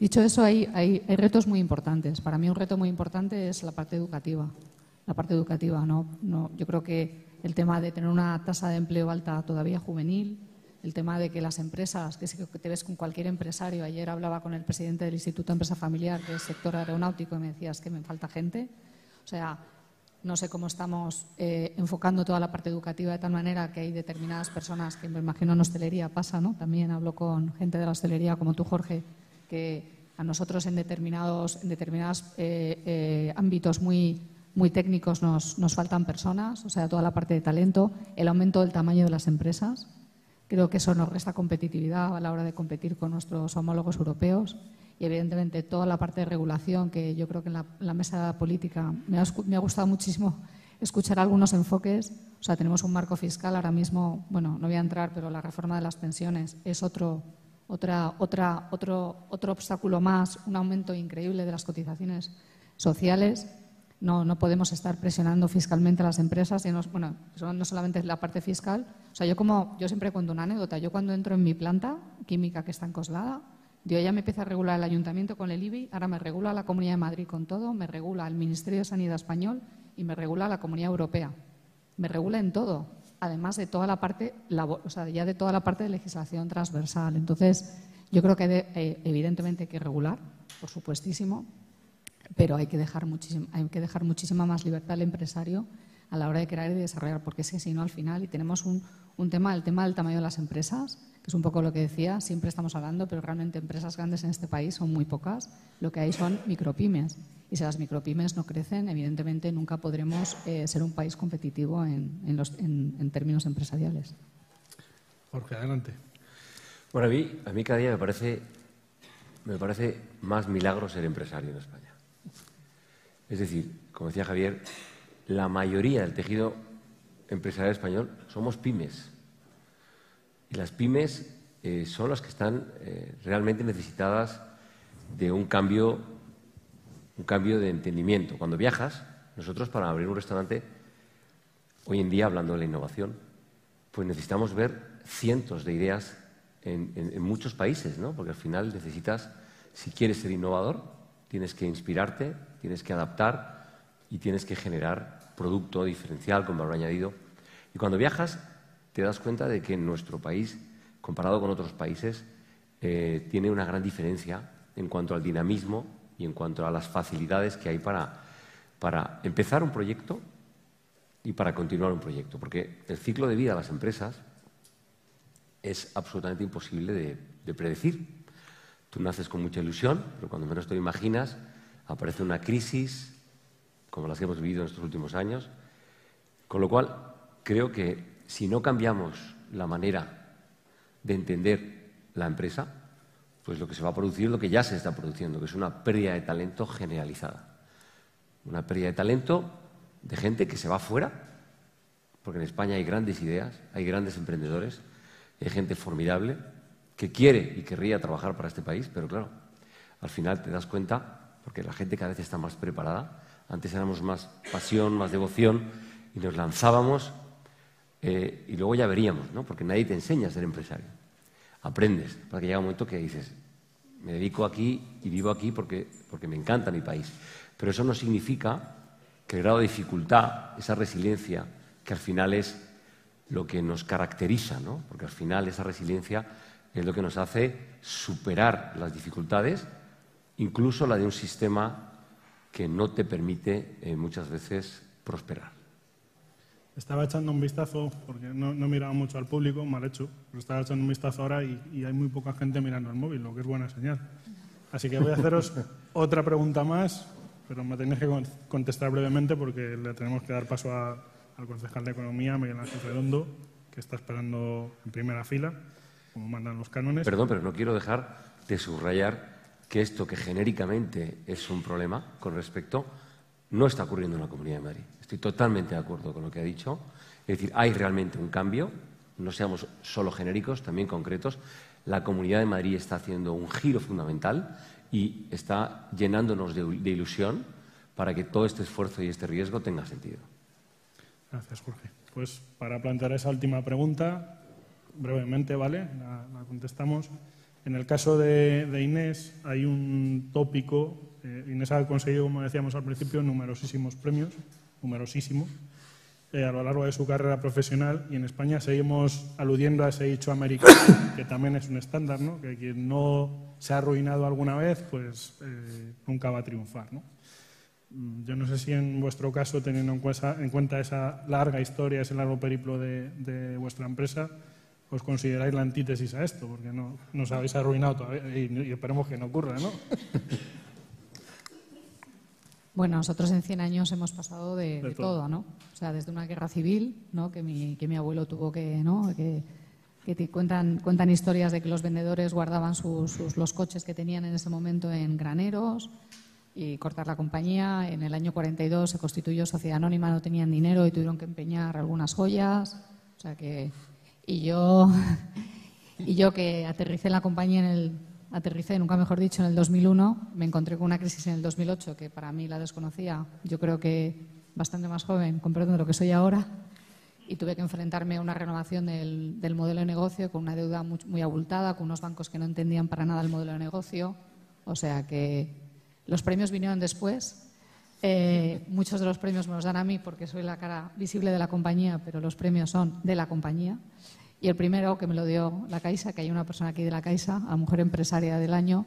Dicho eso, hay, hay, retos muy importantes. Para mí un reto muy importante es la parte educativa. La parte educativa, ¿no? no yo creo que el tema de tener una tasa de empleo alta todavía juvenil, el tema de que las empresas, que te ves con cualquier empresario, ayer hablaba con el presidente del Instituto de Empresa Familiar del sector aeronáutico y me decías que me falta gente. O sea, no sé cómo estamos eh, enfocando toda la parte educativa de tal manera que hay determinadas personas que me imagino en hostelería pasa, ¿no? También hablo con gente de la hostelería como tú, Jorge, que a nosotros en determinados, en determinados eh, eh, ámbitos muy, muy técnicos nos, nos faltan personas, o sea, toda la parte de talento, el aumento del tamaño de las empresas. Creo que eso nos resta competitividad a la hora de competir con nuestros homólogos europeos y, evidentemente, toda la parte de regulación, que yo creo que en la, mesa política me ha, gustado muchísimo escuchar algunos enfoques. O sea, tenemos un marco fiscal ahora mismo, bueno, no voy a entrar, pero la reforma de las pensiones es otro, obstáculo más, un aumento increíble de las cotizaciones sociales. No, no podemos estar presionando fiscalmente a las empresas, y no, bueno, no solamente la parte fiscal. O sea, yo como yo siempre cuento una anécdota. Yo cuando entro en mi planta química que está en Coslada, yo ya me empieza a regular el ayuntamiento con el IBI, ahora me regula la Comunidad de Madrid con todo, me regula el Ministerio de Sanidad español y me regula la Comunidad Europea. Me regula en todo, además de toda la parte, o sea, ya de toda la parte de legislación transversal. Entonces, yo creo que eh, evidentemente hay que regular, por supuestísimo, pero hay que dejar, hay que dejar muchísima más libertad al empresario a la hora de crear y desarrollar, porque es que si no, al final, y tenemos un, un, tema, el tema del tamaño de las empresas, que es un poco lo que decía, siempre estamos hablando, pero realmente empresas grandes en este país son muy pocas, lo que hay son micropymes. Y si las micropymes no crecen, evidentemente nunca podremos eh, ser un país competitivo en, en, los, en, términos empresariales. Jorge, adelante. Bueno, a mí, a mí cada día me parece, me parece más milagro ser empresario en España. Es decir, como decía Javier, la mayoría del tejido empresarial español somos pymes. Y las pymes eh, son las que están eh, realmente necesitadas de un cambio, un cambio de entendimiento. Cuando viajas, nosotros para abrir un restaurante, hoy en día hablando de la innovación, pues necesitamos ver cientos de ideas en, en muchos países, ¿no? Porque al final necesitas, si quieres ser innovador, tienes que inspirarte, tienes que adaptar y tienes que generar producto diferencial con valor añadido. Y cuando viajas te das cuenta de que nuestro país, comparado con otros países, eh, tiene una gran diferencia en cuanto al dinamismo y en cuanto a las facilidades que hay para, para empezar un proyecto y para continuar un proyecto. Porque el ciclo de vida de las empresas es absolutamente imposible de, de predecir. Tú naces con mucha ilusión, pero cuando menos te imaginas, aparece una crisis, como las que hemos vivido en estos últimos años, con lo cual creo que si no cambiamos la manera de entender la empresa, pues lo que se va a producir es lo que ya se está produciendo, que es una pérdida de talento generalizada. Una pérdida de talento de gente que se va fuera, porque en España hay grandes ideas, hay grandes emprendedores, hay gente formidable que quiere y querría trabajar para este país, pero claro, al final te das cuenta porque la gente cada vez está más preparada. Antes éramos más pasión, más devoción y nos lanzábamos eh, y luego ya veríamos, ¿no? Porque nadie te enseña a ser empresario. Aprendes, para que llega un momento que dices, me dedico aquí y vivo aquí porque, porque me encanta mi país. Pero eso no significa que el grado de dificultad, esa resiliencia, que al final es lo que nos caracteriza, ¿no? porque al final esa resiliencia es lo que nos hace superar las dificultades, incluso la de un sistema que no te permite eh, muchas veces prosperar. Estaba echando un vistazo, porque no, no, miraba mucho al público, mal hecho, pero estaba echando un vistazo ahora y, y hay muy poca gente mirando al móvil, lo que es buena señal. Así que voy a haceros otra pregunta más, pero me tenéis que contestar brevemente porque le tenemos que dar paso a, al concejal de Economía, Miguel Ángel Redondo, que está esperando en primera fila, como mandan los cánones. Perdón, pero no quiero dejar de subrayar que esto que genéricamente es un problema con respecto no está ocurriendo en la Comunidad de Madrid. Estoy totalmente de acuerdo con lo que ha dicho. Es decir, hay realmente un cambio, no seamos solo genéricos, también concretos. La Comunidad de Madrid está haciendo un giro fundamental y está llenándonos de, de ilusión para que todo este esfuerzo y este riesgo tenga sentido. Gracias, Jorge. Pues para plantear esa última pregunta, brevemente, ¿vale? La, la contestamos. En el caso de, de, Inés hay un tópico. Eh, Inés ha conseguido, como decíamos al principio, numerosísimos premios, numerosísimos, eh, a lo largo de su carrera profesional. Y en España seguimos aludiendo a ese dicho americano, que también es un estándar, ¿no? Que quien no se ha arruinado alguna vez, pues eh, nunca va a triunfar, ¿no? Yo no sé si en vuestro caso, teniendo en cuenta, en cuenta esa larga historia, ese largo periplo de, de vuestra empresa, os consideráis la antítesis a esto, porque no nos habéis arruinado todavía y, y esperemos que no ocurra, ¿no? Bueno, nosotros en 100 años hemos pasado de, de, de todo. todo. ¿no? O sea, desde una guerra civil, ¿no? Que mi, que mi abuelo tuvo que, ¿no? Que, que te cuentan, cuentan historias de que los vendedores guardaban sus, sus, los coches que tenían en ese momento en graneros y cortar la compañía. En el año 42 se constituyó sociedad anónima, no tenían dinero y tuvieron que empeñar algunas joyas. O sea que y yo, y yo que aterricé en la compañía en el, aterricé, nunca mejor dicho, en el 2001, me encontré con una crisis en el 2008 que para mí la desconocía, yo creo que bastante más joven, con lo que soy ahora, y tuve que enfrentarme a una renovación del, del modelo de negocio con una deuda muy, muy, abultada, con unos bancos que no entendían para nada el modelo de negocio. O sea que los premios vinieron después. Eh, muchos de los premios me los dan a mí porque soy la cara visible de la compañía, pero los premios son de la compañía. Y el primero que me lo dio la Caixa, que hay una persona aquí de la Caixa, a Mujer Empresaria del Año,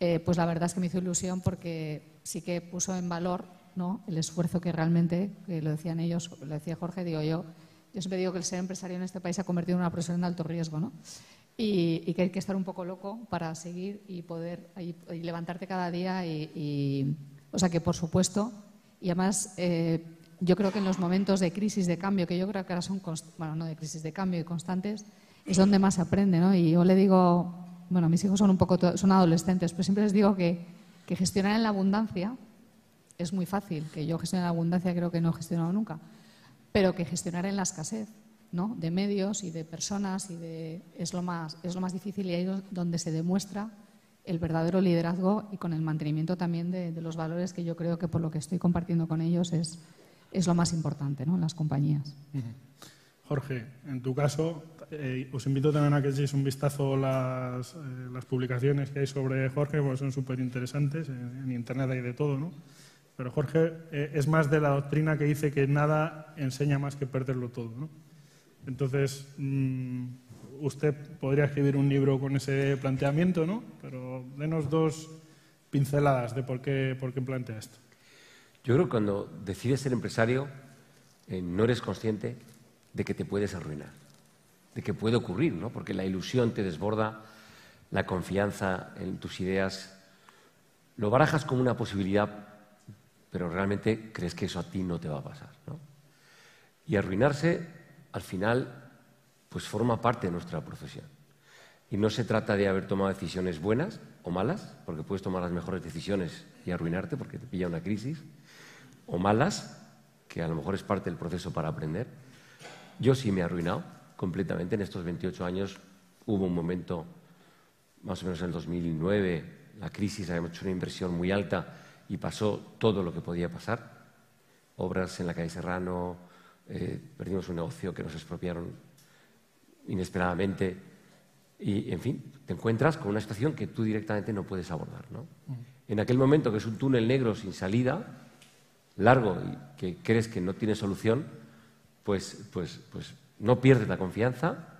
eh, pues la verdad es que me hizo ilusión porque sí que puso en valor ¿no? el esfuerzo que realmente, que lo decían ellos, lo decía Jorge, digo yo, yo siempre digo que el ser empresario en este país se ha convertido en una profesión de alto riesgo, ¿no? Y, y, que hay que estar un poco loco para seguir y poder y, y levantarte cada día. Y, o sea que, por supuesto, y además eh, yo creo que en los momentos de crisis, de cambio, que yo creo que ahora son, bueno, no de crisis, de cambio y constantes, es donde más se aprende, ¿no? Y yo le digo, bueno, mis hijos son un poco, son adolescentes, pero siempre les digo que, gestionar en la abundancia es muy fácil, que yo gestionar la abundancia creo que no he gestionado nunca, pero que gestionar en la escasez, ¿no? De medios y de personas y de, es, lo más, es lo más difícil y ahí es donde se demuestra el verdadero liderazgo y con el mantenimiento también de los valores que yo creo que por lo que estoy compartiendo con ellos es, es lo más importante ¿no? en las compañías. Jorge, en tu caso, eh, os invito también a que echéis un vistazo las, eh, las publicaciones que hay sobre Jorge, porque son súper interesantes. En, Internet hay de todo, ¿no? Pero Jorge eh, es más de la doctrina que dice que nada enseña más que perderlo todo, ¿no? Entonces, mmm, usted podría escribir un libro con ese planteamiento, ¿no? Pero denos dos pinceladas de por qué, por qué plantea esto. Yo creo que cuando decides ser empresario eh, no eres consciente de que te puedes arruinar, de que puede ocurrir, ¿no? porque la ilusión te desborda, la confianza en tus ideas, lo barajas como una posibilidad, pero realmente crees que eso a ti no te va a pasar. ¿no? Y arruinarse, al final, pues forma parte de nuestra profesión. Y no se trata de haber tomado decisiones buenas o malas, porque puedes tomar las mejores decisiones y arruinarte porque te pilla una crisis, o malas, que a lo mejor es parte del proceso para aprender. Yo sí me he arruinado completamente. En estos 28 años hubo un momento, más o menos en el 2009, la crisis, habíamos hecho una inversión muy alta y pasó todo lo que podía pasar. Obras en la calle Serrano, eh, perdimos un negocio que nos expropiaron inesperadamente y, en fin, te encuentras con una situación que tú directamente no puedes abordar. ¿no? En aquel momento, que es un túnel negro sin salida, largo y que crees que no tiene solución, pues, pues, pues no pierdes la confianza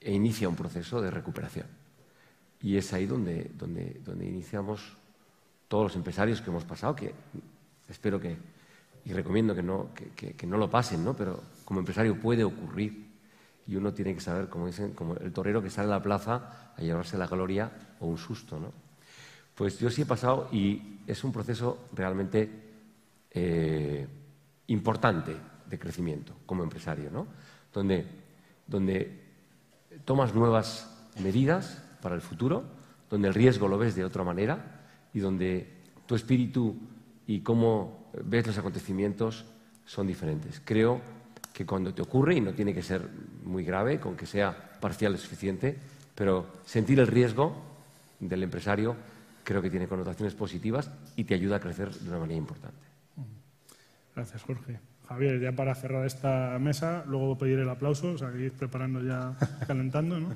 e inicia un proceso de recuperación. Y es ahí donde, donde, donde iniciamos todos los empresarios que hemos pasado, que espero que, y recomiendo que no, que, que no lo pasen, ¿no? pero como empresario puede ocurrir y uno tiene que saber, como dicen, como el torero que sale a la plaza a llevarse la gloria o un susto, ¿no? Pues yo sí he pasado y es un proceso realmente eh, importante de crecimiento como empresario, ¿no? Donde, tomas nuevas medidas para el futuro, donde el riesgo lo ves de otra manera y donde tu espíritu y cómo ves los acontecimientos son diferentes. Creo que cuando te ocurre, y no tiene que ser muy grave, con que sea parcial es suficiente, pero sentir el riesgo del empresario creo que tiene connotaciones positivas y te ayuda a crecer de una manera importante. Gracias, Jorge. Javier, ya para cerrar esta mesa, luego pedir el aplauso, o sea, ir preparando ya, calentando, ¿no?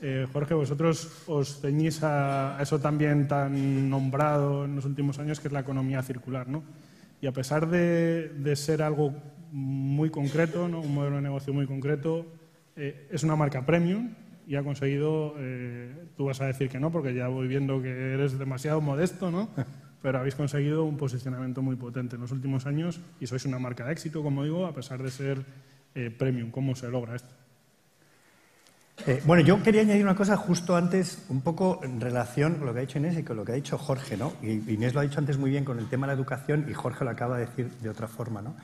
Eh, Jorge, vosotros os ceñís a eso también tan nombrado en los últimos años, que es la economía circular, ¿no? Y a pesar de, de ser algo muy concreto, ¿no? un modelo de negocio muy concreto. Eh, es una marca premium y ha conseguido, eh, tú vas a decir que no, porque ya voy viendo que eres demasiado modesto, ¿no? pero habéis conseguido un posicionamiento muy potente en los últimos años y sois una marca de éxito, como digo, a pesar de ser eh, premium. ¿Cómo se logra esto? bueno, yo quería añadir una cosa justo antes, un poco en relación con lo que ha dicho Inés y con lo que ha dicho Jorge, ¿no? Y Inés lo ha dicho antes muy bien con el tema de la educación y Jorge lo acaba de decir de otra forma, ¿no?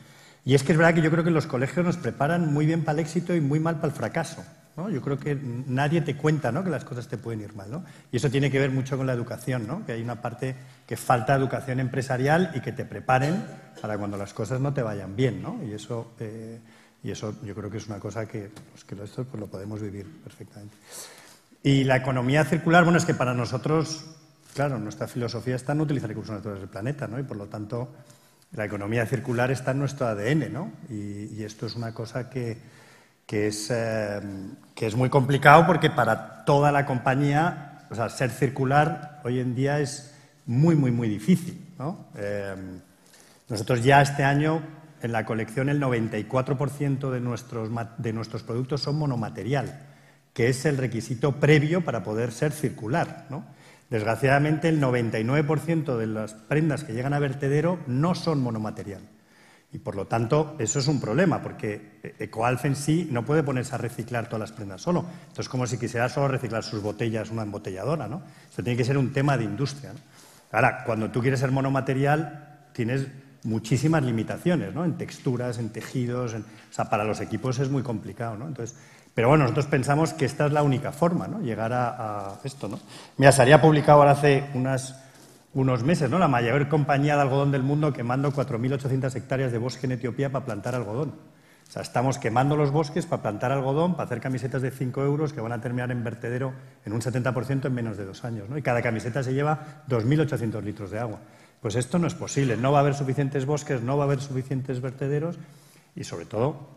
Y es que es verdad que yo creo que los colegios nos preparan muy bien para el éxito y muy mal para el fracaso. ¿No? Yo creo que nadie te cuenta ¿no? que las cosas te pueden ir mal. ¿no? Y eso tiene que ver mucho con la educación, ¿no? que hay una parte que falta educación empresarial y que te preparen para cuando las cosas no te vayan bien. ¿no? Y, eso, eh, yo creo que es una cosa que, pues, que esto pues, lo podemos vivir perfectamente. Y la economía circular, bueno, es que para nosotros, claro, nuestra filosofía está en utilizar recursos naturales del planeta, ¿no? y por lo tanto la economía circular está en nuestro ADN, ¿no? Y, esto es una cosa que, es, eh, que es muy complicado porque para toda la compañía, o sea, ser circular hoy en día es muy, muy, muy difícil, ¿no? Eh, nosotros ya este año en la colección el 94% de nuestros, de nuestros productos son monomaterial, que es el requisito previo para poder ser circular, ¿no? Desgraciadamente, el 99% de las prendas que llegan a vertedero no son monomaterial. Y por lo tanto, eso es un problema, porque Ecoalf en sí no puede ponerse a reciclar todas las prendas solo. Esto es como si quisiera solo reciclar sus botellas una embotelladora, ¿no? Esto tiene que ser un tema de industria. Ahora, cuando tú quieres ser monomaterial, tienes muchísimas limitaciones, ¿no? En texturas, en tejidos, o sea, para los equipos es muy complicado, ¿no? Entonces, pero bueno, nosotros pensamos que esta es la única forma, ¿no? Llegar a, esto, ¿no? Mira, se había publicado ahora hace unos meses, ¿no? La mayor compañía de algodón del mundo quemando 4.800 hectáreas de bosque en Etiopía para plantar algodón. O sea, estamos quemando los bosques para plantar algodón, para hacer camisetas de 5 euros que van a terminar en vertedero en un 70% en menos de dos años, ¿no? Y cada camiseta se lleva 2.800 litros de agua. Pues esto no es posible. No va a haber suficientes bosques, no va a haber suficientes vertederos y, sobre todo,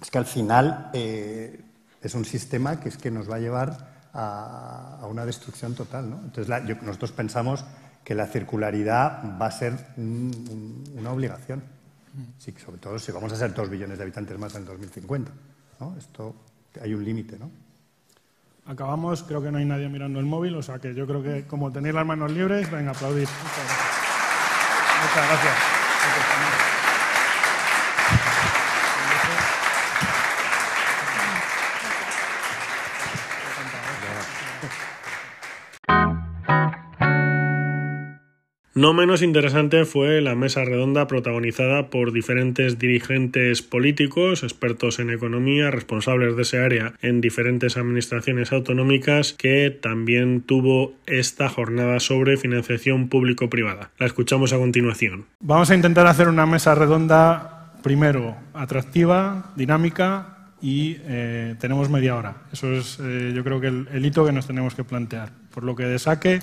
es que al final eh, es un sistema que es que nos va a llevar a, una destrucción total. ¿no? Entonces, nosotros pensamos que la circularidad va a ser una obligación. Sí, sobre todo si vamos a ser dos billones de habitantes más en 2050. ¿no? Esto hay un límite, ¿no? Acabamos, creo que no hay nadie mirando el móvil, o sea que yo creo que como tenéis las manos libres, venga, aplaudir. Muchas gracias. No menos interesante fue la mesa redonda protagonizada por diferentes dirigentes políticos, expertos en economía, responsables de ese área en diferentes administraciones autonómicas, que también tuvo esta jornada sobre financiación público-privada. La escuchamos a continuación. Vamos a intentar hacer una mesa redonda, primero, atractiva, dinámica y eh, tenemos media hora. Eso es, eh, yo creo que el, el hito que nos tenemos que plantear. Por lo que de saque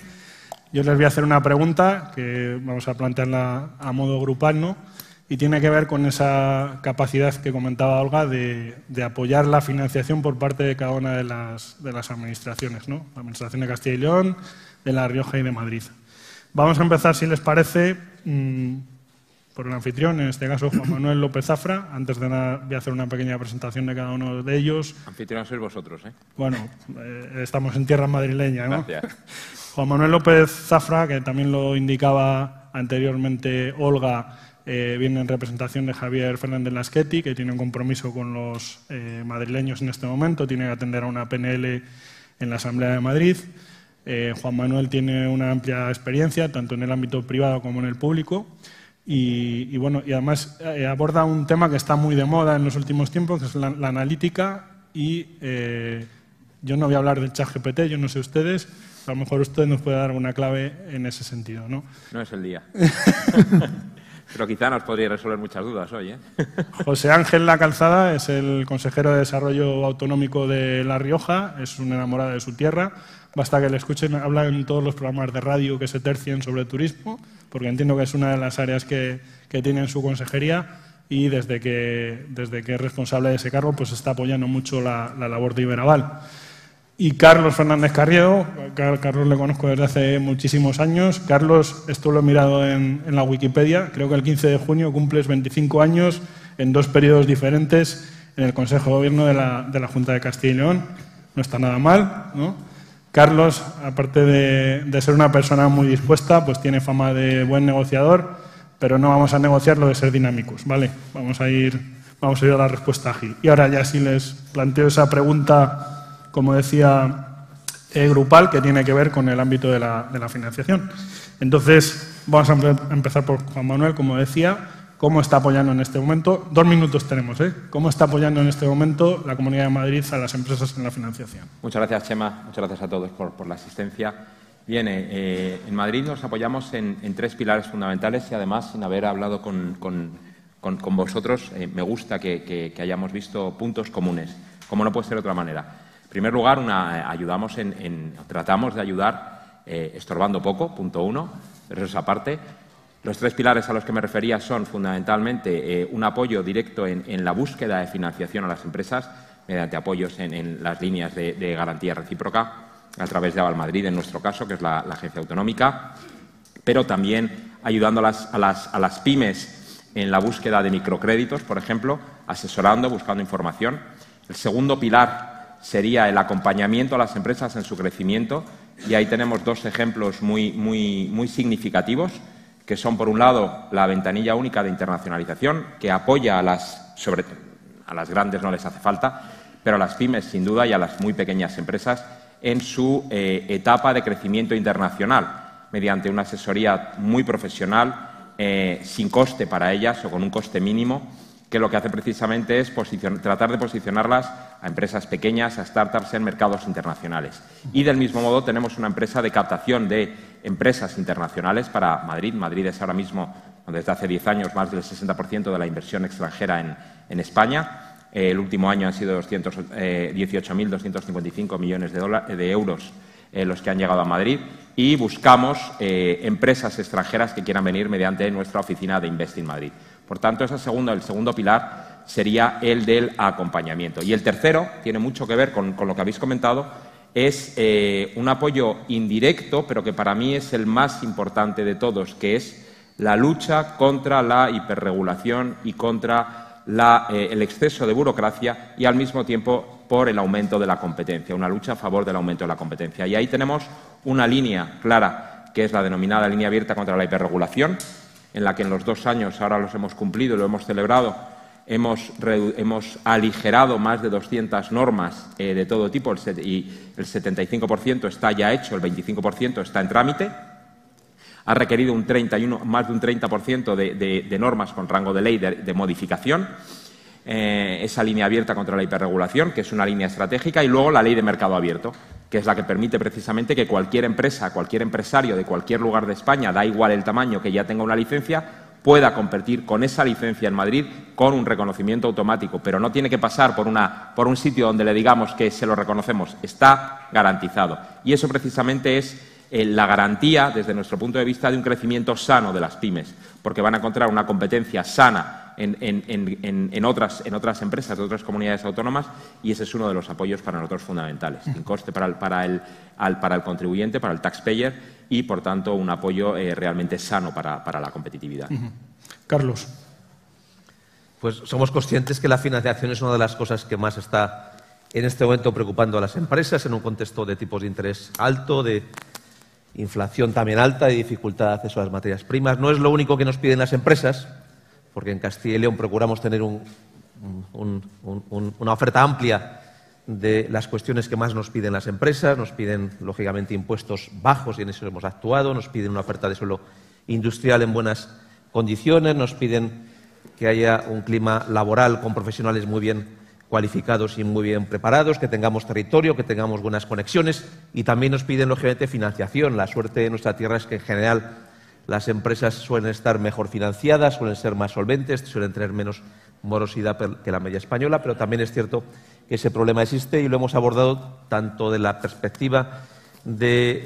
yo les voy a hacer una pregunta que vamos a plantearla a modo grupal, ¿no? Y tiene que ver con esa capacidad que comentaba Olga de, apoyar la financiación por parte de cada una de las, de las administraciones, ¿no? La Administración de Castilla y León, de La Rioja y de Madrid. Vamos a empezar, si les parece, mm, por el anfitrión, en este caso Juan Manuel López Zafra. Antes de nada voy a hacer una pequeña presentación de cada uno de ellos. Anfitrión sois vosotros, ¿eh? Bueno, eh, estamos en tierra madrileña, ¿no? Gracias. Juan Manuel López Zafra, que también lo indicaba anteriormente Olga, eh, viene en representación de Javier Fernández Lasqueti, que tiene un compromiso con los eh, madrileños en este momento, tiene que atender a una PNL en la Asamblea de Madrid. Eh, Juan Manuel tiene una amplia experiencia, tanto en el ámbito privado como en el público. Y, bueno, y además aborda un tema que está muy de moda en los últimos tiempos, que es la, la analítica. Y yo no voy a hablar del chat GPT, yo no sé ustedes, a lo mejor usted nos puede dar una clave en ese sentido, ¿no? No es el día. Pero quizá nos podría resolver muchas dudas hoy, ¿eh? José Ángel La Calzada es el consejero de Desarrollo Autonómico de La Rioja, es un enamorado de su tierra. Basta que le escuchen hablar en todos los programas de radio que se tercien sobre turismo, porque entiendo que es una de las áreas que, que tiene en su consejería y desde que, desde que es responsable de ese cargo pues está apoyando mucho la, la labor de Iberaval. Y Carlos Fernández Carriedo, Car- Carlos le conozco desde hace muchísimos años. Carlos, esto lo he mirado en, la Wikipedia, creo que el 15 de junio cumples 25 años en dos periodos diferentes en el Consejo de Gobierno de la, Junta de Castilla y León. No está nada mal, ¿no? Carlos, aparte de, ser una persona muy dispuesta, pues tiene fama de buen negociador, pero no vamos a negociar lo de ser dinámicos, ¿vale? Vamos a ir, vamos a ir a la respuesta ágil. Y ahora ya sí les planteo esa pregunta como decía, eh, grupal que tiene que ver con el ámbito de la, de la financiación. Entonces, vamos a empe- empezar por Juan Manuel, como decía, cómo está apoyando en este momento, dos minutos tenemos, ¿eh? ¿Cómo está apoyando en este momento la Comunidad de Madrid a las empresas en la financiación? Muchas gracias, Chema. Muchas gracias a todos por, la asistencia. Bien, eh, eh, en Madrid nos apoyamos en, tres pilares fundamentales y además, sin haber hablado con, vosotros, eh, me gusta que- que hayamos visto puntos comunes, como no puede ser de otra manera. Primer lugar, una, eh, tratamos de ayudar eh, estorbando poco, punto uno, eso es aparte. Los tres pilares a los que me refería son fundamentalmente eh, un apoyo directo en, en la búsqueda de financiación a las empresas mediante apoyos en, en las líneas de, garantía recíproca a través de Aval Madrid, en nuestro caso, que es la, la agencia autonómica, pero también ayudando a las, a las- a las pymes en la búsqueda de microcréditos, por ejemplo, asesorando, buscando información. El segundo pilar sería el acompañamiento a las empresas en su crecimiento. Y ahí tenemos dos ejemplos muy, muy, muy significativos que son, por un lado, la ventanilla única de internacionalización, que apoya a las, sobre, a las grandes no les hace falta, pero a las pymes, sin duda, y a las muy pequeñas empresas en su eh, etapa de crecimiento internacional, mediante una asesoría muy profesional, eh, sin coste para ellas o con un coste mínimo, que lo que hace precisamente es tratar de posicionarlas a empresas pequeñas, a startups en mercados internacionales. Y del mismo modo tenemos una empresa de captación de empresas internacionales para Madrid. Madrid es ahora mismo, desde hace 10 años, más del 60% de la inversión extranjera en, España. El último año han sido 200, eh, 18.255 millones de, dola- de euros eh, los que han llegado a Madrid y buscamos eh, empresas extranjeras que quieran venir mediante nuestra oficina de Investing Madrid. Por tanto, ese segundo, el segundo pilar sería el del acompañamiento. Y el tercero tiene mucho que ver con, lo que habéis comentado, es eh, un apoyo indirecto, pero que para mí es el más importante de todos, que es la lucha contra la hiperregulación y contra eh, el exceso de burocracia y al mismo tiempo por el aumento de la competencia, una lucha a favor del aumento de la competencia. Y ahí tenemos una línea clara, que es la denominada línea abierta contra la hiperregulación, en la que en los dos años, ahora los hemos cumplido lo hemos celebrado, hemos, aligerado más de 200 normas eh, de todo tipo y el 75% está ya hecho, el 25% está en trámite. Ha requerido un 31, más de un 30% de, de- normas con rango de ley de, de modificación. Eh, esa línea abierta contra la hiperregulación, que es una línea estratégica, y luego la ley de mercado abierto, que es la que permite precisamente que cualquier empresa, cualquier empresario de cualquier lugar de España, da igual el tamaño que ya tenga una licencia, pueda competir con esa licencia en Madrid con un reconocimiento automático, pero no tiene que pasar por, una, por un sitio donde le digamos que se lo reconocemos, está garantizado. Y eso precisamente es eh, la garantía, desde nuestro punto de vista, de un crecimiento sano de las pymes, porque van a encontrar una competencia sana en, otras, en otras empresas de otras comunidades autónomas y ese es uno de los apoyos para nosotros fundamentales. El coste para el, para el, para el contribuyente, para el taxpayer y, por tanto, un apoyo eh, realmente sano para, la competitividad. Carlos. Pues somos conscientes que la financiación es una de las cosas que más está en este momento preocupando a las empresas en un contexto de tipos de interés alto, de inflación también alta y dificultad de acceso a las materias primas. No es lo único que nos piden las empresas, porque en Castilla y León procuramos tener una oferta amplia de las cuestiones que más nos piden las empresas. Nos piden, lógicamente, impuestos bajos y en eso hemos actuado. Nos piden una oferta de suelo industrial en buenas condiciones. Nos piden que haya un clima laboral con profesionales muy bien cualificados y muy bien preparados, que tengamos territorio, que tengamos buenas conexiones y también nos piden, lógicamente, financiación. La suerte de nuestra tierra es que, en general, las empresas suelen estar mejor financiadas, suelen ser más solventes, suelen tener menos morosidad que la media española, pero también es cierto que ese problema existe y lo hemos abordado tanto de la perspectiva de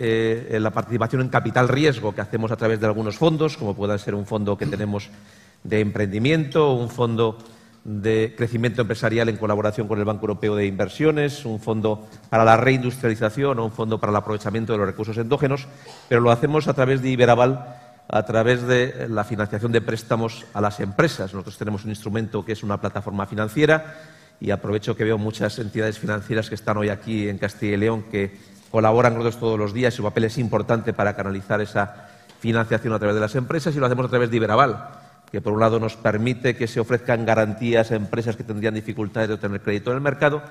eh, la participación en capital riesgo que hacemos a través de algunos fondos, como pueda ser un fondo que tenemos de emprendimiento, un fondo de crecimiento empresarial en colaboración con el Banco Europeo de Inversiones, un fondo para la reindustrialización o un fondo para el aprovechamiento de los recursos endógenos, pero lo hacemos a través de Iberaval, a través de la financiación de préstamos a las empresas. Nosotros tenemos un instrumento que es una plataforma financiera y aprovecho que veo muchas entidades financieras que están hoy aquí en Castilla y León que colaboran con nosotros todos los días y su papel es importante para canalizar esa financiación a través de las empresas y lo hacemos a través de Iberaval que por un lado nos permite que se ofrezcan garantías a empresas que tendrían dificultades de obtener crédito en el mercado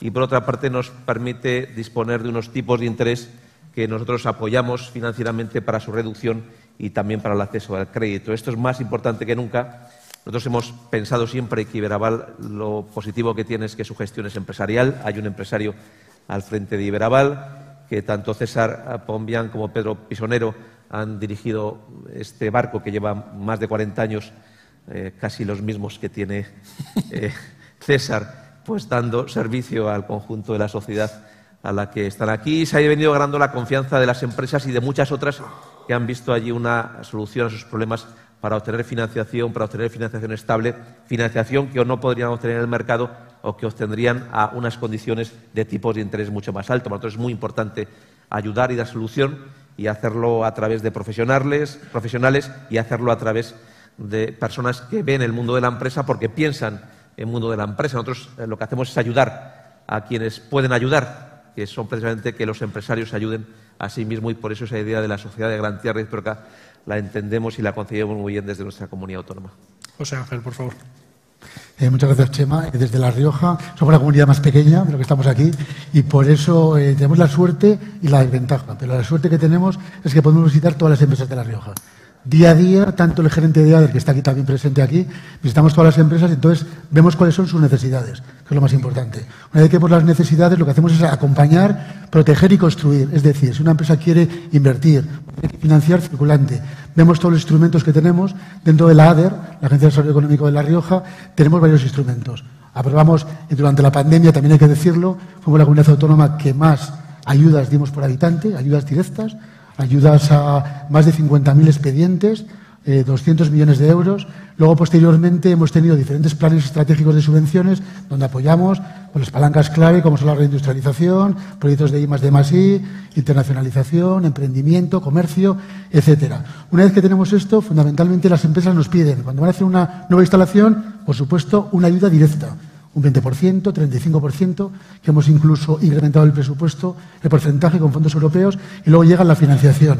y por otra parte nos permite disponer de unos tipos de interés que nosotros apoyamos financieramente para su reducción y también para el acceso al crédito. Esto es más importante que nunca. Nosotros hemos pensado siempre que Iberaval lo positivo que tiene es que su gestión es empresarial. Hay un empresario al frente de Iberaval, que tanto César Pombian como Pedro Pisonero han dirigido este barco que lleva más de 40 años, eh, casi los mismos que tiene eh, César, pues dando servicio al conjunto de la sociedad a la que están aquí. Se ha venido ganando la confianza de las empresas y de muchas otras que han visto allí una solución a sus problemas para obtener financiación, para obtener financiación estable, financiación que o no podrían obtener en el mercado o que obtendrían a unas condiciones de tipos de interés mucho más altos. Para nosotros es muy importante ayudar y dar solución y hacerlo a través de profesionales, profesionales y hacerlo a través de personas que ven el mundo de la empresa porque piensan en el mundo de la empresa. Nosotros eh, lo que hacemos es ayudar a quienes pueden ayudar, que son precisamente que los empresarios ayuden a sí mismos y por eso esa idea de la sociedad de garantía recíproca la entendemos y la concebimos muy bien desde nuestra comunidad autónoma. José Ángel, por favor. Eh, muchas gracias, Chema. Eh, desde La Rioja somos la comunidad más pequeña de lo que estamos aquí y por eso eh, tenemos la suerte y la desventaja. Pero la suerte que tenemos es que podemos visitar todas las empresas de La Rioja día a día, tanto el gerente de ADER, que está aquí también presente aquí, visitamos todas las empresas y entonces vemos cuáles son sus necesidades, que es lo más importante. Una vez que vemos las necesidades, lo que hacemos es acompañar, proteger y construir. Es decir, si una empresa quiere invertir, financiar circulante, vemos todos los instrumentos que tenemos. Dentro de la ADER, la Agencia de Desarrollo Económico de La Rioja, tenemos varios instrumentos. Aprobamos, y durante la pandemia, también hay que decirlo, fuimos la comunidad autónoma que más ayudas dimos por habitante, ayudas directas, ayudas a más de 50.000 expedientes, 200 eh, millones de euros. Luego, posteriormente, hemos tenido diferentes planes estratégicos de subvenciones donde apoyamos con las palancas clave, como son la reindustrialización, proyectos de I más I, internacionalización, emprendimiento, comercio, etcétera. Una vez que tenemos esto, fundamentalmente las empresas nos piden, cuando van a hacer una nueva instalación, por supuesto, una ayuda directa un 20%, 35%, que hemos incluso incrementado el presupuesto, el porcentaje con fondos europeos, y luego llega la financiación.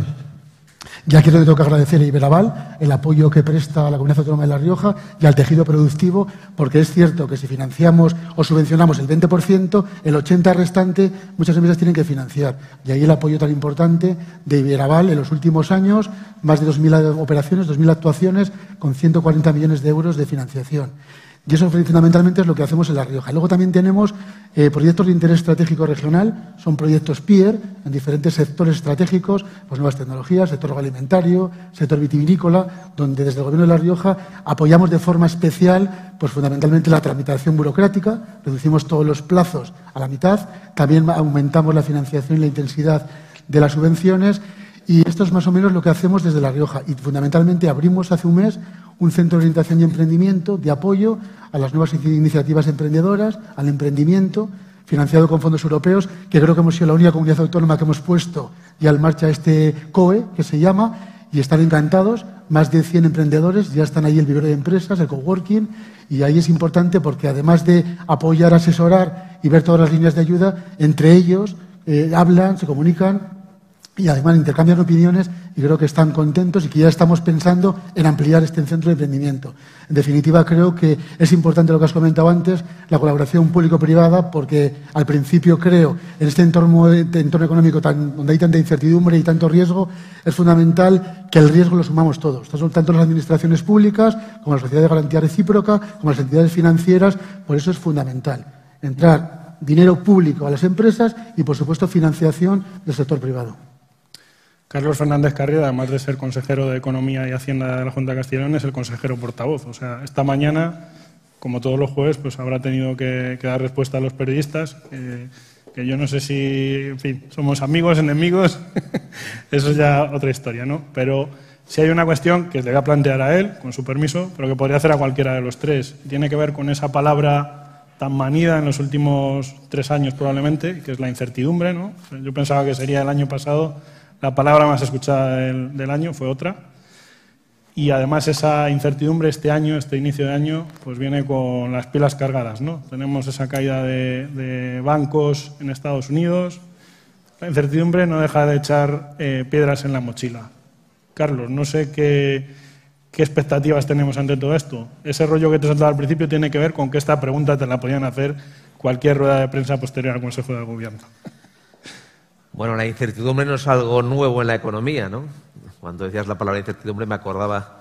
Ya quiero tengo que agradecer a Iberaval el apoyo que presta a la Comunidad Autónoma de La Rioja y al tejido productivo, porque es cierto que si financiamos o subvencionamos el 20%, el 80% restante muchas empresas tienen que financiar. Y ahí el apoyo tan importante de Iberaval en los últimos años, más de 2.000 operaciones, 2.000 actuaciones, con 140 millones de euros de financiación. Y eso fundamentalmente es lo que hacemos en La Rioja. Luego también tenemos eh, proyectos de interés estratégico regional, son proyectos PIER en diferentes sectores estratégicos, pues nuevas tecnologías, sector agroalimentario, sector vitivinícola, donde desde el Gobierno de La Rioja apoyamos de forma especial, pues fundamentalmente la tramitación burocrática, reducimos todos los plazos a la mitad, también aumentamos la financiación y la intensidad de las subvenciones Y esto es más o menos lo que hacemos desde La Rioja. Y fundamentalmente abrimos hace un mes un centro de orientación y emprendimiento de apoyo a las nuevas iniciativas emprendedoras, al emprendimiento, financiado con fondos europeos, que creo que hemos sido la única comunidad autónoma que hemos puesto ya en marcha este COE, que se llama, y están encantados. Más de 100 emprendedores, ya están ahí el vivero de empresas, el coworking, y ahí es importante porque además de apoyar, asesorar y ver todas las líneas de ayuda, entre ellos eh, hablan, se comunican y además intercambian opiniones y creo que están contentos y que ya estamos pensando en ampliar este centro de emprendimiento. En definitiva, creo que es importante lo que has comentado antes, la colaboración público-privada, porque al principio creo, en este entorno, económico donde hay tanta incertidumbre y tanto riesgo, es fundamental que el riesgo lo sumamos todos, tanto las administraciones públicas como la sociedad de garantía recíproca, como las entidades financieras, por eso es fundamental entrar dinero público a las empresas y, por supuesto, financiación del sector privado. Carlos Fernández Carriera, además de ser consejero de Economía y Hacienda de la Junta de Castellón, es el consejero portavoz. O sea, esta mañana, como todos los jueves, pues habrá tenido que, dar respuesta a los periodistas, que yo no sé si, en fin, somos amigos, enemigos, eso es ya otra historia, ¿no? Pero si hay una cuestión que le voy a plantear a él, con su permiso, pero que podría hacer a cualquiera de los tres. Tiene que ver con esa palabra tan manida en los últimos tres años probablemente, que es la incertidumbre, ¿no? Yo pensaba que sería el año pasado la palabra más escuchada del, año fue otra. Y además esa incertidumbre este año, este inicio de año, pues viene con las pilas cargadas. ¿no? Tenemos esa caída de, bancos en Estados Unidos. La incertidumbre no deja de echar eh, piedras en la mochila. Carlos, no sé qué, qué, expectativas tenemos ante todo esto. Ese rollo que te he saltado al principio tiene que ver con que esta pregunta te la podían hacer cualquier rueda de prensa posterior al Consejo de Gobierno. Bueno, la incertidumbre no es algo nuevo en la economía, ¿no? Cuando decías la palabra incertidumbre me acordaba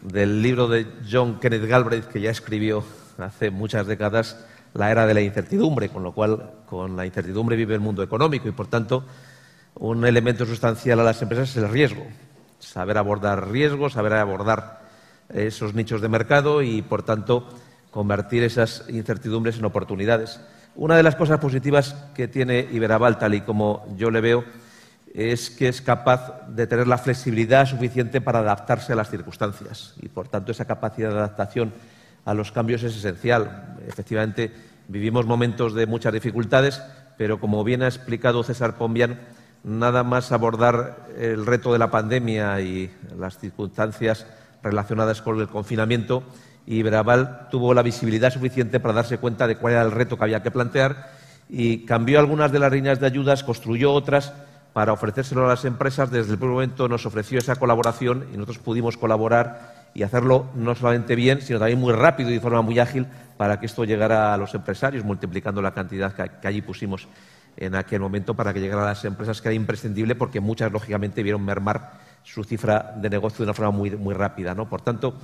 del libro de John Kenneth Galbraith que ya escribió hace muchas décadas la era de la incertidumbre, con lo cual con la incertidumbre vive el mundo económico y por tanto un elemento sustancial a las empresas es el riesgo, saber abordar riesgos, saber abordar esos nichos de mercado y por tanto convertir esas incertidumbres en oportunidades. Una de las cosas positivas que tiene Iberaval, tal y como yo le veo, es que es capaz de tener la flexibilidad suficiente para adaptarse a las circunstancias y, por tanto, esa capacidad de adaptación a los cambios es esencial. Efectivamente, vivimos momentos de muchas dificultades, pero, como bien ha explicado César Pombian, nada más abordar el reto de la pandemia y las circunstancias relacionadas con el confinamiento, y Braval tuvo la visibilidad suficiente para darse cuenta de cuál era el reto que había que plantear y cambió algunas de las líneas de ayudas, construyó otras para ofrecérselo a las empresas. Desde el primer momento nos ofreció esa colaboración y nosotros pudimos colaborar y hacerlo no solamente bien, sino también muy rápido y de forma muy ágil para que esto llegara a los empresarios, multiplicando la cantidad que, allí pusimos en aquel momento para que llegara a las empresas, que era imprescindible porque muchas, lógicamente, vieron mermar su cifra de negocio de una forma muy, muy rápida. ¿no? Por tanto,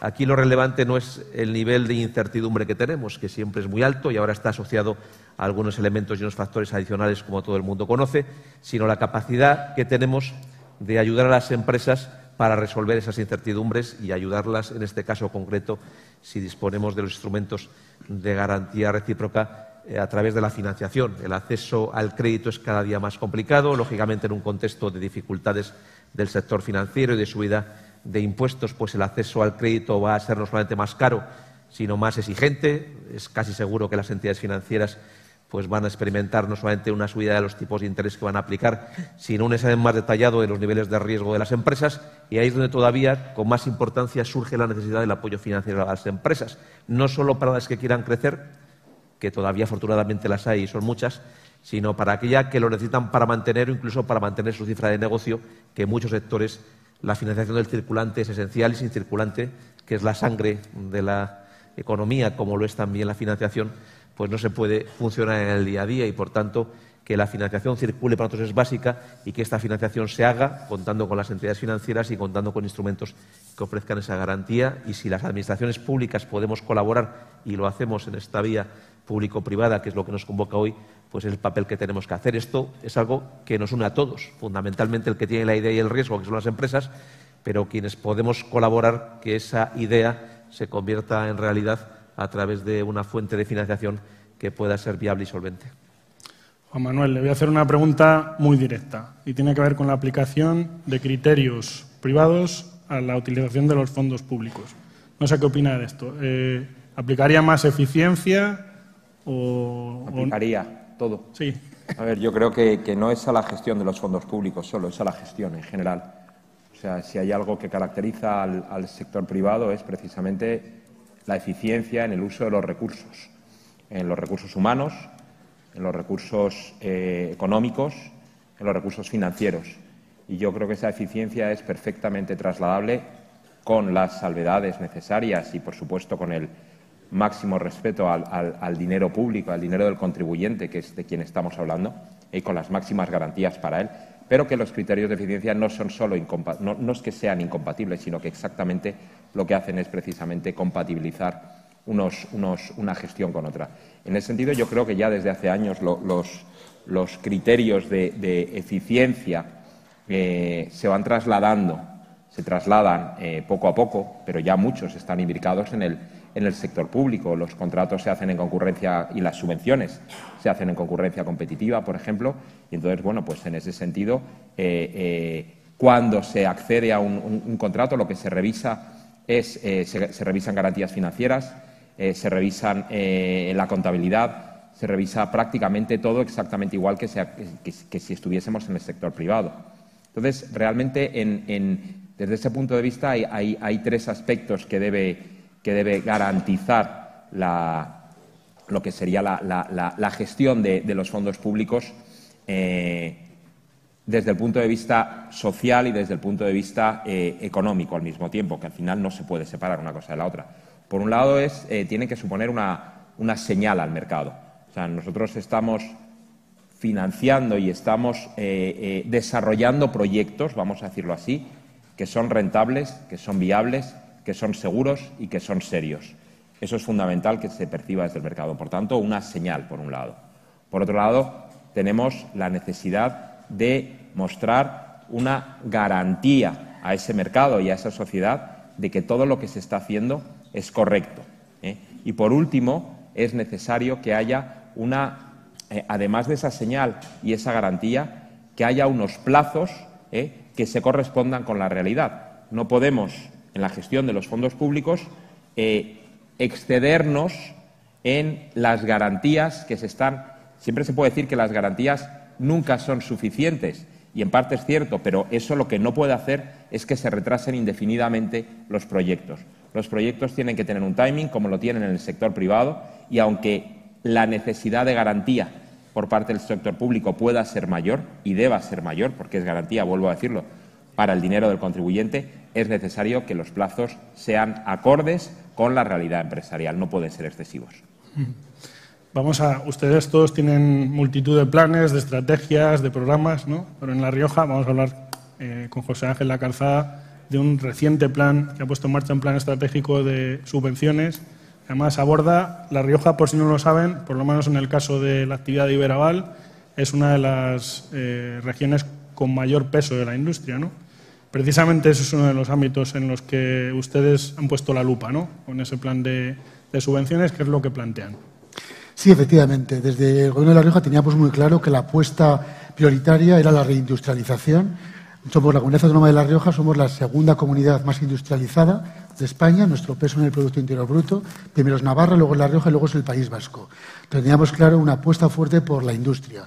Aquí lo relevante no es el nivel de incertidumbre que tenemos, que siempre es muy alto y ahora está asociado a algunos elementos y unos factores adicionales, como todo el mundo conoce, sino la capacidad que tenemos de ayudar a las empresas para resolver esas incertidumbres y ayudarlas, en este caso concreto, si disponemos de los instrumentos de garantía recíproca eh, a través de la financiación. El acceso al crédito es cada día más complicado, lógicamente en un contexto de dificultades del sector financiero y de subida de impuestos, pues el acceso al crédito va a ser no solamente más caro, sino más exigente. Es casi seguro que las entidades financieras pues van a experimentar no solamente una subida de los tipos de interés que van a aplicar, sino un examen más detallado de los niveles de riesgo de las empresas. Y ahí es donde todavía, con más importancia, surge la necesidad del apoyo financiero a las empresas, no solo para las que quieran crecer, que todavía afortunadamente las hay y son muchas, sino para aquellas que lo necesitan para mantener o incluso para mantener su cifra de negocio, que muchos sectores la financiación del circulante es esencial y sin circulante, que es la sangre de la economía, como lo es también la financiación, pues no se puede funcionar en el día a día y, por tanto, que la financiación circule para nosotros es básica y que esta financiación se haga contando con las entidades financieras y contando con instrumentos que ofrezcan esa garantía. Y si las administraciones públicas podemos colaborar y lo hacemos en esta vía público-privada, que es lo que nos convoca hoy, pues es el papel que tenemos que hacer. Esto es algo que nos une a todos, fundamentalmente el que tiene la idea y el riesgo, que son las empresas, pero quienes podemos colaborar que esa idea se convierta en realidad a través de una fuente de financiación que pueda ser viable y solvente. Juan Manuel, le voy a hacer una pregunta muy directa y tiene que ver con la aplicación de criterios privados a la utilización de los fondos públicos. No sé qué opina de esto. Eh, ¿Aplicaría más eficiencia o...? Aplicaría todo. Sí. A ver, yo creo que, que, no es a la gestión de los fondos públicos solo, es a la gestión en general. O sea, si hay algo que caracteriza al, al sector privado es precisamente la eficiencia en el uso de los recursos, en los recursos humanos, en los recursos eh, económicos, en los recursos financieros. Y yo creo que esa eficiencia es perfectamente trasladable con las salvedades necesarias y, por supuesto, con el máximo respeto al, dinero público, al dinero del contribuyente, que es de quien estamos hablando, y con las máximas garantías para él, pero que los criterios de eficiencia no son solo no, no es que sean incompatibles, sino que exactamente lo que hacen es precisamente compatibilizar una gestión con otra. En ese sentido, yo creo que ya desde hace años lo, los, criterios de, de eficiencia eh, se van trasladando, se trasladan eh, poco a poco, pero ya muchos están imbricados en el, en el sector público. Los contratos se hacen en concurrencia y las subvenciones se hacen en concurrencia competitiva, por ejemplo. Y entonces, bueno, pues en ese sentido, eh, eh, cuando se accede a un, contrato, lo que se revisa es eh, se, revisan garantías financieras, se revisan la contabilidad, se revisa prácticamente todo exactamente igual que, sea, que, si estuviésemos en el sector privado. Entonces, realmente, en, desde ese punto de vista, hay, hay tres aspectos que debe que debe garantizar la, lo que sería la, gestión de, los fondos públicos eh, desde el punto de vista social y desde el punto de vista eh, económico al mismo tiempo, que al final no se puede separar una cosa de la otra. Por un lado, eh, tiene que suponer una, una, señal al mercado. O sea, nosotros estamos financiando y estamos desarrollando proyectos, vamos a decirlo así, que son rentables, que son viables, que son seguros y que son serios. Eso es fundamental que se perciba desde el mercado. Por tanto, una señal, por un lado. Por otro lado, tenemos la necesidad de mostrar una garantía a ese mercado y a esa sociedad de que todo lo que se está haciendo es correcto. ¿eh? Y por último, es necesario que haya una, eh, además de esa señal y esa garantía, que haya unos plazos ¿eh? que se correspondan con la realidad. No podemos en la gestión de los fondos públicos, eh, excedernos en las garantías que se están. Siempre se puede decir que las garantías nunca son suficientes, y en parte es cierto, pero eso lo que no puede hacer es que se retrasen indefinidamente los proyectos. Los proyectos tienen que tener un timing, como lo tienen en el sector privado, y aunque la necesidad de garantía por parte del sector público pueda ser mayor y deba ser mayor, porque es garantía, vuelvo a decirlo, para el dinero del contribuyente, es necesario que los plazos sean acordes con la realidad empresarial, no pueden ser excesivos. Vamos a, ustedes todos tienen multitud de planes, de estrategias, de programas, ¿no? Pero en La Rioja vamos a hablar eh, con José Ángel La Calzada de un reciente plan que ha puesto en marcha un plan estratégico de subvenciones. Además aborda La Rioja, por si no lo saben, por lo menos en el caso de la actividad de Iberaval, es una de las eh, regiones con mayor peso de la industria, ¿no? Precisamente ese es uno de los ámbitos en los que ustedes han puesto la lupa, ¿no? Con ese plan de, subvenciones, ¿qué es lo que plantean? Sí, efectivamente. Desde el Gobierno de La Rioja teníamos muy claro que la apuesta prioritaria era la reindustrialización. Somos la comunidad autónoma de La Rioja, somos la segunda comunidad más industrializada de España, nuestro peso en el Producto Interior Bruto. Primero es Navarra, luego es La Rioja y luego es el País Vasco. Teníamos claro una apuesta fuerte por la industria.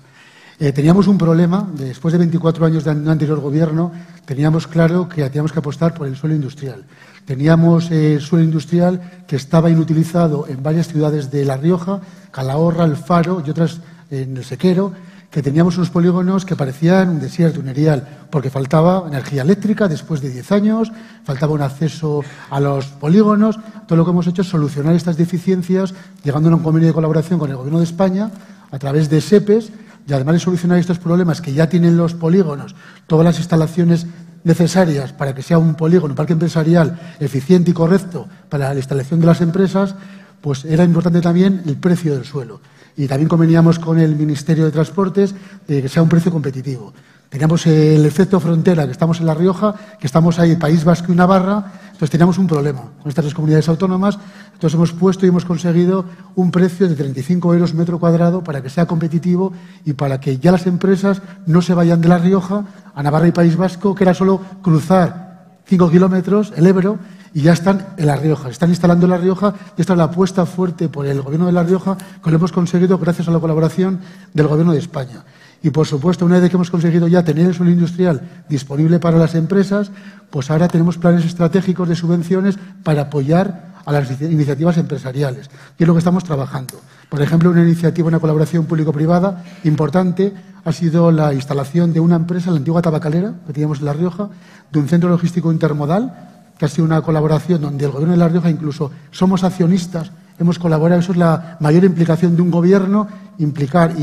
Eh, teníamos un problema, después de 24 años de un anterior gobierno, teníamos claro que teníamos que apostar por el suelo industrial. Teníamos eh, suelo industrial que estaba inutilizado en varias ciudades de La Rioja, Calahorra, El Faro y otras en el Sequero, que teníamos unos polígonos que parecían un desierto, un erial, porque faltaba energía eléctrica después de 10 años, faltaba un acceso a los polígonos. Todo lo que hemos hecho es solucionar estas deficiencias, llegando a un convenio de colaboración con el Gobierno de España a través de SEPES, y además de solucionar estos problemas que ya tienen los polígonos, todas las instalaciones necesarias para que sea un polígono, un parque empresarial eficiente y correcto para la instalación de las empresas, pues era importante también el precio del suelo. Y también conveníamos con el Ministerio de Transportes de que sea un precio competitivo. Teníamos el efecto frontera, que estamos en La Rioja, que estamos ahí, País Vasco y Navarra, entonces teníamos un problema con estas dos comunidades autónomas. Entonces hemos puesto y hemos conseguido un precio de 35 euros metro cuadrado para que sea competitivo y para que ya las empresas no se vayan de La Rioja a Navarra y País Vasco, que era solo cruzar 5 kilómetros, el Ebro, y ya están en La Rioja. Están instalando en La Rioja y esta es la apuesta fuerte por el Gobierno de La Rioja que lo hemos conseguido gracias a la colaboración del Gobierno de España. Y, por supuesto, una vez que hemos conseguido ya tener el suelo industrial disponible para las empresas, pues ahora tenemos planes estratégicos de subvenciones para apoyar a las iniciativas empresariales, que es lo que estamos trabajando. Por ejemplo, una iniciativa, una colaboración público-privada importante ha sido la instalación de una empresa, la antigua tabacalera, que teníamos en La Rioja, de un centro logístico intermodal, que ha sido una colaboración donde el Gobierno de La Rioja incluso somos accionistas, hemos colaborado, eso es la mayor implicación de un gobierno, implicar,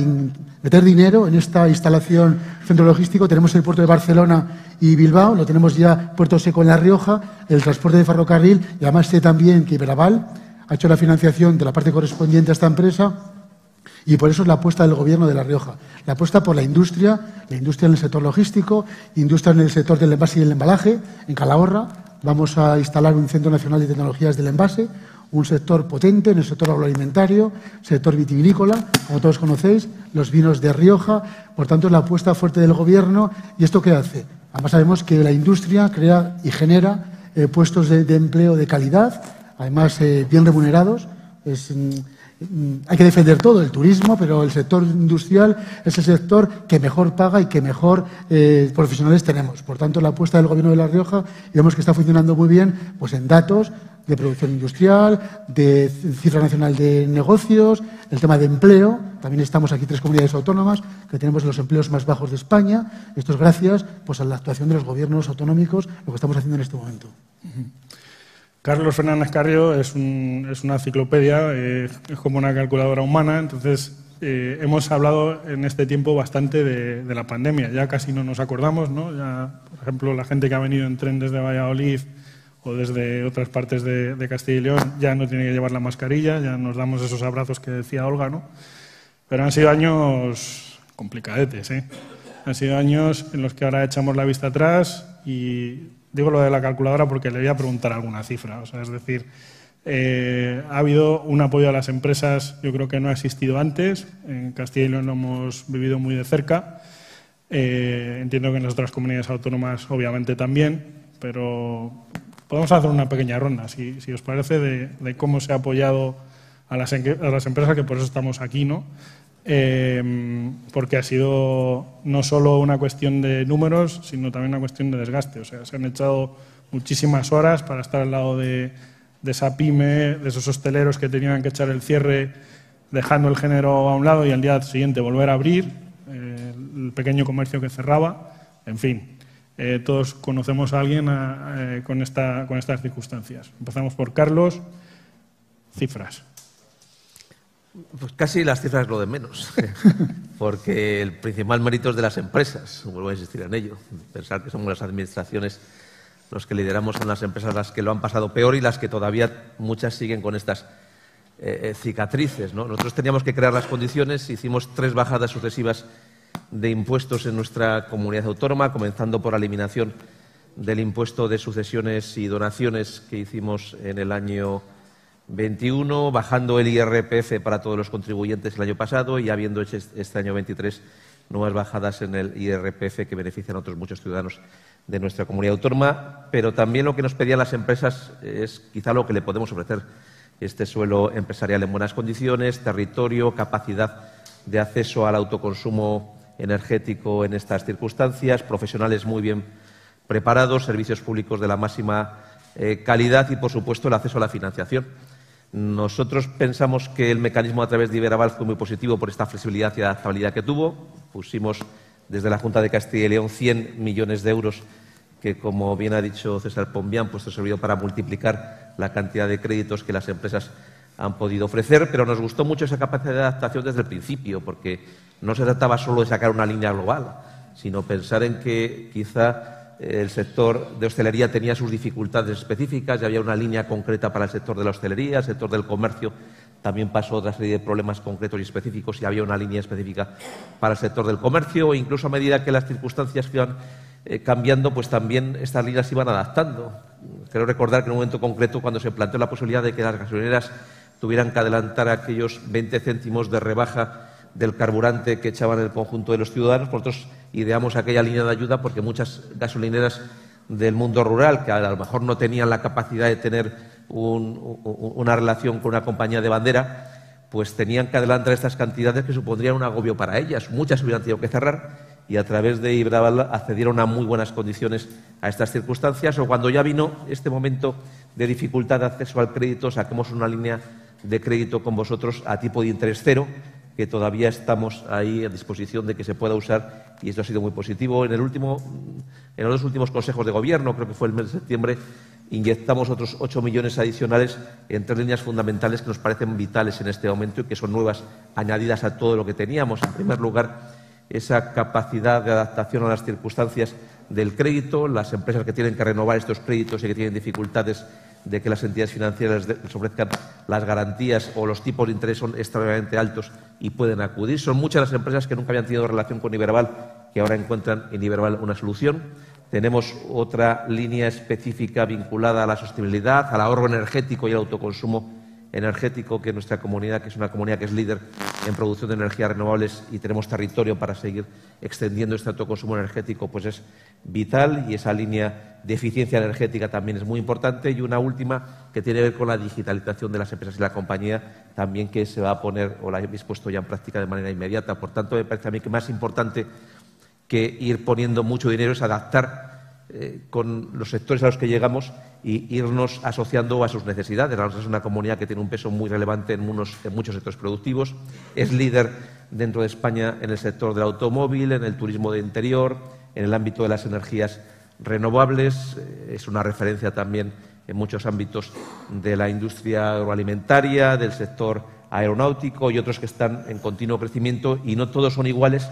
meter dinero en esta instalación centro logístico. Tenemos el puerto de Barcelona y Bilbao, lo tenemos ya Puerto Seco en La Rioja, el transporte de ferrocarril y además sé también que Iberaval ha hecho la financiación de la parte correspondiente a esta empresa y por eso es la apuesta del Gobierno de La Rioja. La apuesta por la industria, la industria en el sector logístico, industria en el sector del envase y el embalaje, en Calahorra, Vamos a instalar un Centro Nacional de Tecnologías del Envase, un sector potente en el sector agroalimentario, sector vitivinícola, como todos conocéis, los vinos de Rioja. Por tanto, es la apuesta fuerte del Gobierno. ¿Y esto qué hace? Además, sabemos que la industria crea y genera eh, puestos de, empleo de calidad, además eh, bien remunerados. Es, mm, hay que defender todo, el turismo, pero el sector industrial es el sector que mejor paga y que mejor eh, profesionales tenemos. Por tanto, la apuesta del Gobierno de La Rioja, vemos que está funcionando muy bien, pues en datos de producción industrial, de cifra nacional de negocios, el tema de empleo. También estamos aquí tres comunidades autónomas que tenemos los empleos más bajos de España. Esto es gracias pues, a la actuación de los gobiernos autonómicos, lo que estamos haciendo en este momento. Carlos Fernández Carrio es, una enciclopedia, eh, es como una calculadora humana, entonces eh, hemos hablado en este tiempo bastante de, la pandemia, ya casi no nos acordamos, ¿no? Ya, por ejemplo, la gente que ha venido en tren desde Valladolid o desde otras partes de, Castilla y León ya no tiene que llevar la mascarilla, ya nos damos esos abrazos que decía Olga, ¿no? Pero han sido años complicadetes, ¿eh? Han sido años en los que ahora echamos la vista atrás y Digo lo de la calculadora porque le voy a preguntar alguna cifra. Es decir, eh, ha habido un apoyo a las empresas, yo creo que no ha existido antes. En Castilla y León lo hemos vivido muy de cerca. Eh, entiendo que en las otras comunidades autónomas, obviamente, también. Pero podemos hacer una pequeña ronda, si, os parece, de, cómo se ha apoyado a las empresas, que por eso estamos aquí, ¿no? Em, porque ha sido no solo una cuestión de números, sino también una cuestión de desgaste. O sea, se han echado muchísimas horas para estar al lado de, esa pyme, de esos hosteleros que tenían que echar el cierre dejando el género a un lado y al día siguiente volver a abrir, eh, el pequeño comercio que cerraba, en fin. Eh, todos conocemos a alguien eh, con, esta, con estas circunstancias. Empezamos por Carlos. Cifras. Pues casi las cifras lo de menos, porque el principal mérito es de las empresas, vuelvo a insistir en ello, pensar que somos las administraciones los que lideramos son las empresas las que lo han pasado peor y las que todavía muchas siguen con estas eh, eh, cicatrices. Nosotros teníamos que crear las condiciones, hicimos tres bajadas sucesivas de impuestos en nuestra comunidad autónoma, comenzando por la eliminación del impuesto de sucesiones y donaciones que hicimos en el año 21, bajando el IRPF para todos los contribuyentes el año pasado y habiendo hecho este año 23 nuevas bajadas en el IRPF que benefician a otros muchos ciudadanos de nuestra comunidad autónoma. Pero también lo que nos pedían las empresas es quizá lo que le podemos ofrecer. Este suelo empresarial en buenas condiciones, territorio, capacidad de acceso al autoconsumo energético en estas circunstancias, profesionales muy bien preparados, servicios públicos de la máxima eh, calidad y, por supuesto, el acceso a la financiación. Nosotros pensamos que el mecanismo a través de Iberaval fue muy positivo por esta flexibilidad y adaptabilidad que tuvo. Pusimos desde la Junta de Castilla y León 100 millones de euros que, como bien ha dicho César Pombián, pues servido para multiplicar la cantidad de créditos que las empresas han podido ofrecer, pero nos gustó mucho esa capacidad de adaptación desde el principio, porque no se trataba solo de sacar una línea global, sino pensar en que quizá el sector de hostelería tenía sus dificultades específicas y había una línea concreta para el sector de la hostelería, el sector del comercio también pasó otra serie de problemas concretos y específicos y había una línea específica para el sector del comercio e incluso a medida que las circunstancias iban eh, cambiando, pues también estas líneas se iban adaptando. Quiero recordar que en un momento concreto, cuando se planteó la posibilidad de que las gasolineras tuvieran que adelantar aquellos 20 céntimos de rebaja del carburante que echaban el conjunto de los ciudadanos, nosotros ideamos aquella línea de ayuda porque muchas gasolineras del mundo rural, que a lo mejor no tenían la capacidad de tener una relación con una compañía de bandera, pues tenían que adelantar estas cantidades que supondrían un agobio para ellas. Muchas hubieran tenido que cerrar y a través de Ibraval accedieron a muy buenas condiciones a estas circunstancias. O cuando ya vino este momento de dificultad de acceso al crédito, saquemos una línea de crédito con vosotros a tipo de interés cero, que todavía estamos ahí a disposición de que se pueda usar y esto ha sido muy positivo. En, el último, en los dos últimos consejos de gobierno, creo que fue el mes de septiembre, inyectamos otros 8 millones adicionales en tres líneas fundamentales que nos parecen vitales en este momento y que son nuevas, añadidas a todo lo que teníamos. En primer lugar, esa capacidad de adaptación a las circunstancias del crédito, las empresas que tienen que renovar estos créditos y que tienen dificultades de que las entidades financieras les ofrezcan las garantías o los tipos de interés son extremadamente altos y pueden acudir. Son muchas las empresas que nunca habían tenido relación con Iberval que ahora encuentran en Iberval una solución. Tenemos otra línea específica vinculada a la sostenibilidad, al ahorro energético y al autoconsumo energético que nuestra comunidad, que es una comunidad que es líder en producción de energías renovables y tenemos territorio para seguir extendiendo este autoconsumo energético, pues es vital y esa línea de eficiencia energética también es muy importante. Y una última que tiene que ver con la digitalización de las empresas y la compañía, también que se va a poner o la habéis puesto ya en práctica de manera inmediata. Por tanto, me parece a mí que más importante que ir poniendo mucho dinero es adaptar eh, con los sectores a los que llegamos y irnos asociando a sus necesidades. La es una comunidad que tiene un peso muy relevante en, en muchos sectores productivos, es líder dentro de España en el sector del automóvil, en el turismo de interior, en el ámbito de las energías renovables, eh, es una referencia también en muchos ámbitos de la industria agroalimentaria, del sector aeronáutico y otros que están en continuo crecimiento. Y no todos son iguales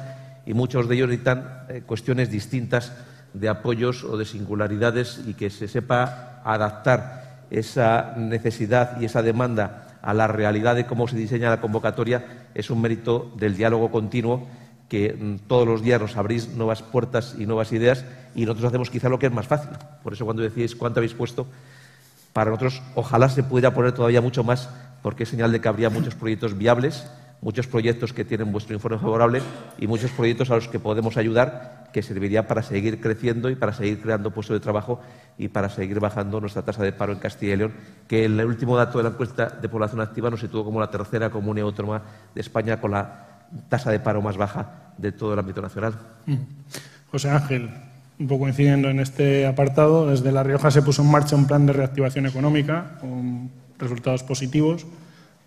y muchos de ellos necesitan eh, cuestiones distintas de apoyos o de singularidades y que se sepa adaptar esa necesidad y esa demanda a la realidad de cómo se diseña la convocatoria es un mérito del diálogo continuo que mm, todos los días nos abrís nuevas puertas y nuevas ideas y nosotros hacemos quizá lo que es más fácil. Por eso cuando decís cuánto habéis puesto, para nosotros ojalá se pudiera poner todavía mucho más porque es señal de que habría muchos proyectos viables muchos proyectos que tienen vuestro informe favorable y muchos proyectos a los que podemos ayudar que serviría para seguir creciendo y para seguir creando puestos de trabajo y para seguir bajando nuestra tasa de paro en Castilla y León, que en el último dato de la encuesta de población activa nos situó como la tercera comunidad autónoma de España con la tasa de paro más baja de todo el ámbito nacional. Mm. José Ángel, un poco incidiendo en este apartado, desde La Rioja se puso en marcha un plan de reactivación económica con resultados positivos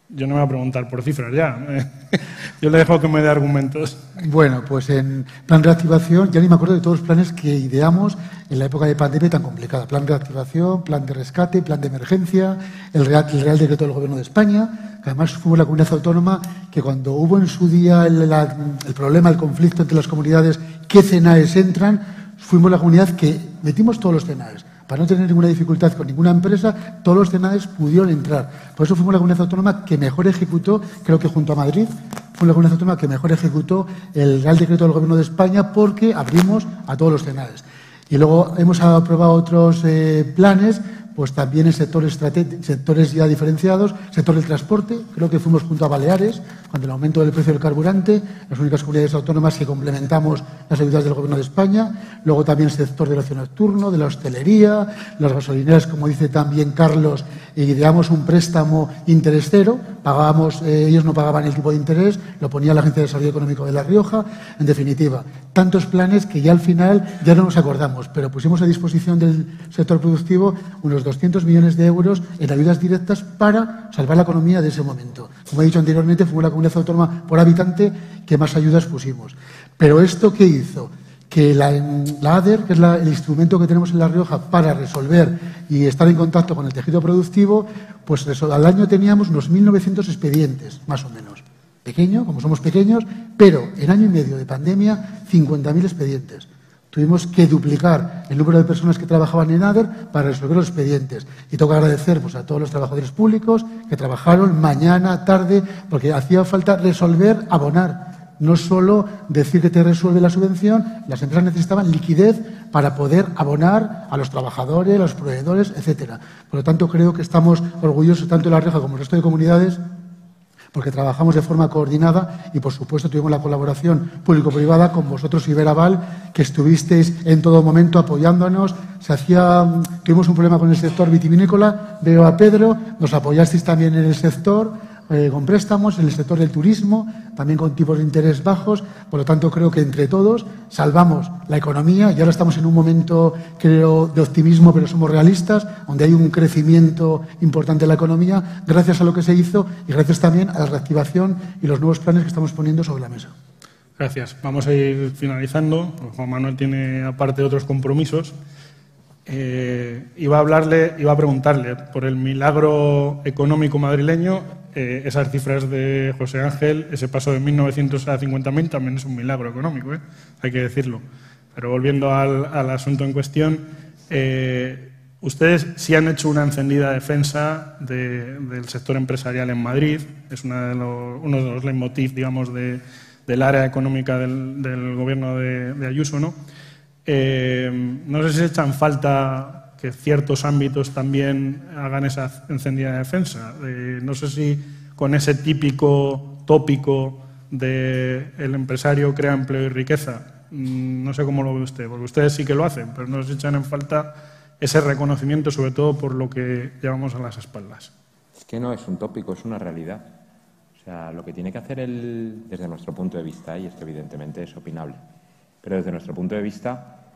yo no me voy a preguntar por cifras ya. Yo le dejo que me dé argumentos. Bueno, pues en plan de reactivación, ya ni me acuerdo de todos los planes que ideamos en la época de pandemia tan complicada. Plan de reactivación, plan de rescate, plan de emergencia, el Real, Decreto del Gobierno de España, que además fue la comunidad autónoma que cuando hubo en su día el, el problema, el conflicto entre las comunidades, qué cenaes entran, fuimos la comunidad que metimos todos los cenaes para no tener ninguna dificultad con ninguna empresa, todos los cenades pudieron entrar. Por eso fuimos la comunidad autónoma que mejor ejecutó, creo que junto a Madrid, fue la comunidad autónoma que mejor ejecutó el Real Decreto del Gobierno de España porque abrimos a todos los cenades. Y luego hemos aprobado otros eh, planes pues también en sectores, sectores ya diferenciados, sector del transporte, creo que fuimos junto a Baleares, cuando el aumento del precio del carburante, las únicas comunidades autónomas que complementamos las ayudas del Gobierno de España, luego también el sector del ocio nocturno, de la hostelería, las gasolineras, como dice también Carlos, ideamos un préstamo interés cero, pagábamos, eh, ellos no pagaban el tipo de interés, lo ponía la Agencia de Desarrollo Económico de La Rioja, en definitiva, tantos planes que ya al final ya no nos acordamos, pero pusimos a disposición del sector productivo unos 200 millones de euros en ayudas directas para salvar la economía de ese momento. Como he dicho anteriormente, fue la comunidad autónoma por habitante que más ayudas pusimos. Pero ¿esto qué hizo? Que la, ADER, que es el instrumento que tenemos en La Rioja para resolver y estar en contacto con el tejido productivo, pues al año teníamos unos 1.900 expedientes, más o menos. Pequeño, como somos pequeños, pero en año y medio de pandemia, 50.000 expedientes. Tuvimos que duplicar el número de personas que trabajaban en ADER para resolver los expedientes. Y tengo que agradecer pues, a todos los trabajadores públicos que trabajaron mañana, tarde, porque hacía falta resolver, abonar no solo decir que te resuelve la subvención, las empresas necesitaban liquidez para poder abonar a los trabajadores, a los proveedores, etcétera. Por lo tanto, creo que estamos orgullosos, tanto de La Rioja como el resto de comunidades, porque trabajamos de forma coordinada y, por supuesto, tuvimos la colaboración público-privada con vosotros, Iberaval, que estuvisteis en todo momento apoyándonos. Se hacía, tuvimos un problema con el sector vitivinícola, veo a Pedro, nos apoyasteis también en el sector eh, con préstamos en el sector del turismo, también con tipos de interés bajos. Por lo tanto, creo que entre todos salvamos la economía y ahora estamos en un momento, creo, de optimismo, pero somos realistas, donde hay un crecimiento importante en la economía, gracias a lo que se hizo y gracias también a la reactivación y los nuevos planes que estamos poniendo sobre la mesa. Gracias. Vamos a ir finalizando. Juan Manuel tiene aparte otros compromisos. Eh, iba a hablarle, iba a preguntarle por el milagro económico madrileño eh, esas cifras de José Ángel, ese paso de 1.900 a 50.000 también es un milagro económico, ¿eh? hay que decirlo. Pero volviendo al, asunto en cuestión, eh, ustedes sí han hecho una encendida defensa del sector empresarial en Madrid, es una de uno de los leitmotiv, digamos, del área económica del, gobierno de, de, Ayuso, ¿no? no sé si echan falta que ciertos ámbitos también hagan esa encendida defensa. Eh, no sé si con ese típico tópico de el empresario crea empleo y riqueza, mm, no sé cómo lo ve usted, porque ustedes sí que lo hacen, pero nos echan en falta ese reconocimiento, sobre todo por lo que llevamos a las espaldas. Es que no es un tópico, es una realidad. O sea, lo que tiene que hacer el, desde nuestro punto de vista, y es que evidentemente es opinable, pero desde nuestro punto de vista,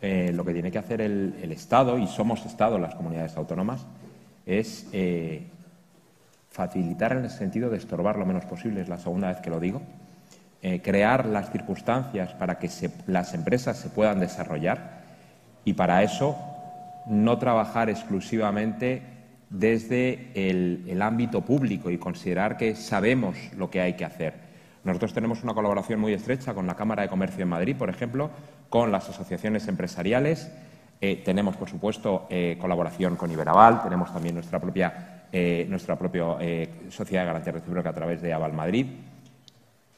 eh, lo que tiene que hacer el, Estado, y somos Estado las comunidades autónomas, es eh, facilitar en el sentido de estorbar lo menos posible, es la segunda vez que lo digo, eh, crear las circunstancias para que las empresas se puedan desarrollar y para eso no trabajar exclusivamente desde el ámbito público y considerar que sabemos lo que hay que hacer. Nosotros tenemos una colaboración muy estrecha con la Cámara de Comercio en Madrid, por ejemplo, con las asociaciones empresariales. Eh, tenemos, por supuesto, eh, colaboración con Iberaval, tenemos también nuestra propia, eh, nuestra propia sociedad de garantía recíproca a través de Aval Madrid.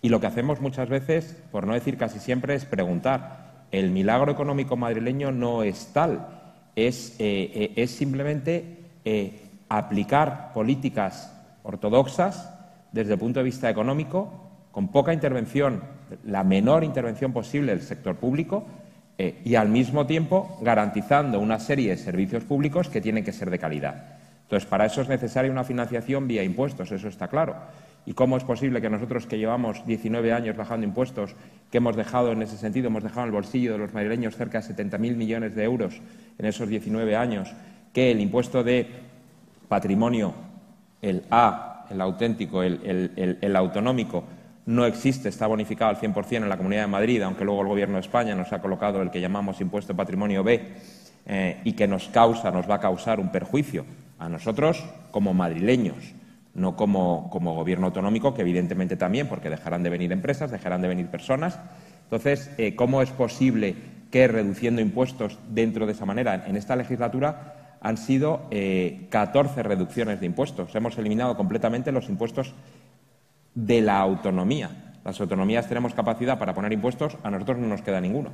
Y lo que hacemos muchas veces, por no decir casi siempre, es preguntar. El milagro económico madrileño no es tal, es, es simplemente aplicar políticas ortodoxas desde el punto de vista económico, con poca intervención la menor intervención posible del sector público eh, y al mismo tiempo garantizando una serie de servicios públicos que tienen que ser de calidad. Entonces, para eso es necesaria una financiación vía impuestos, eso está claro. ¿Y cómo es posible que nosotros que llevamos 19 años bajando impuestos, que hemos dejado en ese sentido, hemos dejado en el bolsillo de los madrileños cerca de 70.000 millones de euros en esos 19 años, que el impuesto de patrimonio, el A, el auténtico, el autonómico, no existe, está bonificado al 100% en la Comunidad de Madrid, aunque luego el Gobierno de España nos ha colocado el que llamamos impuesto de patrimonio B eh, y que nos causa, nos va a causar un perjuicio a nosotros como madrileños, no como, como Gobierno autonómico, que evidentemente también, porque dejarán de venir empresas, dejarán de venir personas. Entonces, eh, ¿cómo es posible que reduciendo impuestos dentro de esa manera en esta legislatura han sido 14 eh, reducciones de impuestos? Hemos eliminado completamente los impuestos de la autonomía. Las autonomías tenemos capacidad para poner impuestos, a nosotros no nos queda ninguno.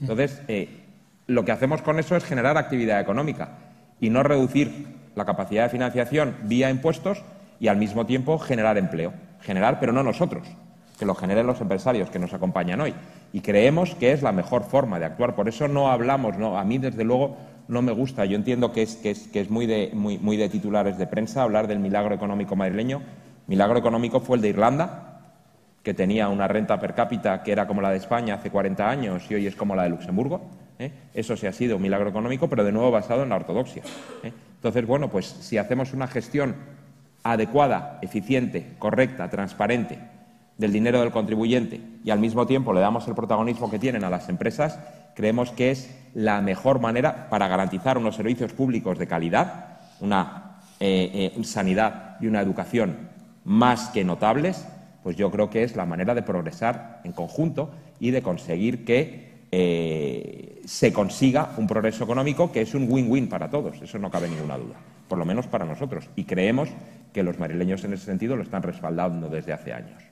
Entonces, eh, lo que hacemos con eso es generar actividad económica y no reducir la capacidad de financiación vía impuestos y al mismo tiempo generar empleo. Generar, pero no nosotros, que lo generen los empresarios que nos acompañan hoy. Y creemos que es la mejor forma de actuar. Por eso no hablamos, no, a mí desde luego no me gusta. Yo entiendo que es, que es, que es muy, de, muy, muy de titulares de prensa hablar del milagro económico madrileño Milagro económico fue el de Irlanda, que tenía una renta per cápita que era como la de España hace 40 años y hoy es como la de Luxemburgo. ¿eh? Eso sí ha sido un milagro económico, pero de nuevo basado en la ortodoxia. ¿eh? Entonces, bueno, pues si hacemos una gestión adecuada, eficiente, correcta, transparente del dinero del contribuyente y al mismo tiempo le damos el protagonismo que tienen a las empresas, creemos que es la mejor manera para garantizar unos servicios públicos de calidad, una eh, sanidad y una educación más que notables, pues yo creo que es la manera de progresar en conjunto y de conseguir que eh, se consiga un progreso económico que es un win-win para todos. Eso no cabe ninguna duda, por lo menos para nosotros. Y creemos que los marileños en ese sentido lo están respaldando desde hace años.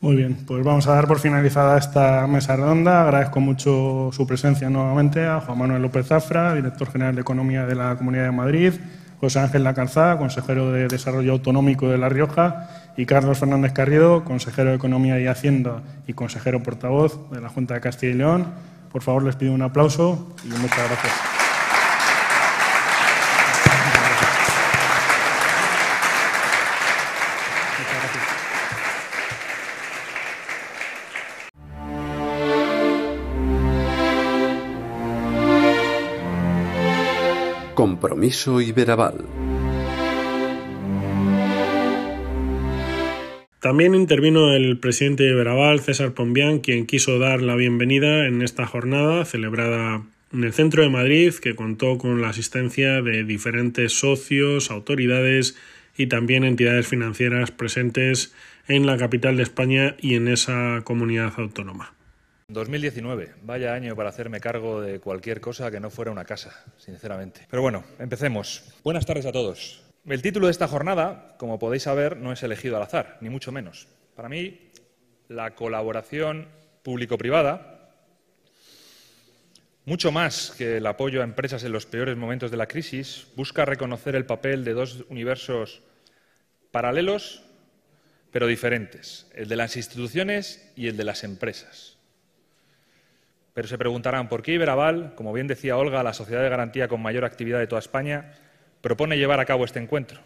Muy bien, pues vamos a dar por finalizada esta mesa redonda. Agradezco mucho su presencia nuevamente a Juan Manuel López Zafra, director general de Economía de la Comunidad de Madrid, José Ángel Lacalzada, consejero de Desarrollo Autonómico de La Rioja, y Carlos Fernández Carriedo, consejero de Economía y Hacienda y consejero portavoz de la Junta de Castilla y León. Por favor, les pido un aplauso y muchas gracias. También intervino el presidente de César Pombián, quien quiso dar la bienvenida en esta jornada celebrada en el centro de Madrid, que contó con la asistencia de diferentes socios, autoridades y también entidades financieras presentes en la capital de España y en esa comunidad autónoma. 2019, vaya año para hacerme cargo de cualquier cosa que no fuera una casa, sinceramente. Pero bueno, empecemos. Buenas tardes a todos. El título de esta jornada, como podéis saber, no es elegido al azar, ni mucho menos. Para mí, la colaboración público-privada, mucho más que el apoyo a empresas en los peores momentos de la crisis, busca reconocer el papel de dos universos paralelos, pero diferentes, el de las instituciones y el de las empresas. Pero se preguntarán, ¿por qué Iberaval, como bien decía Olga, la sociedad de garantía con mayor actividad de toda España, propone llevar a cabo este encuentro?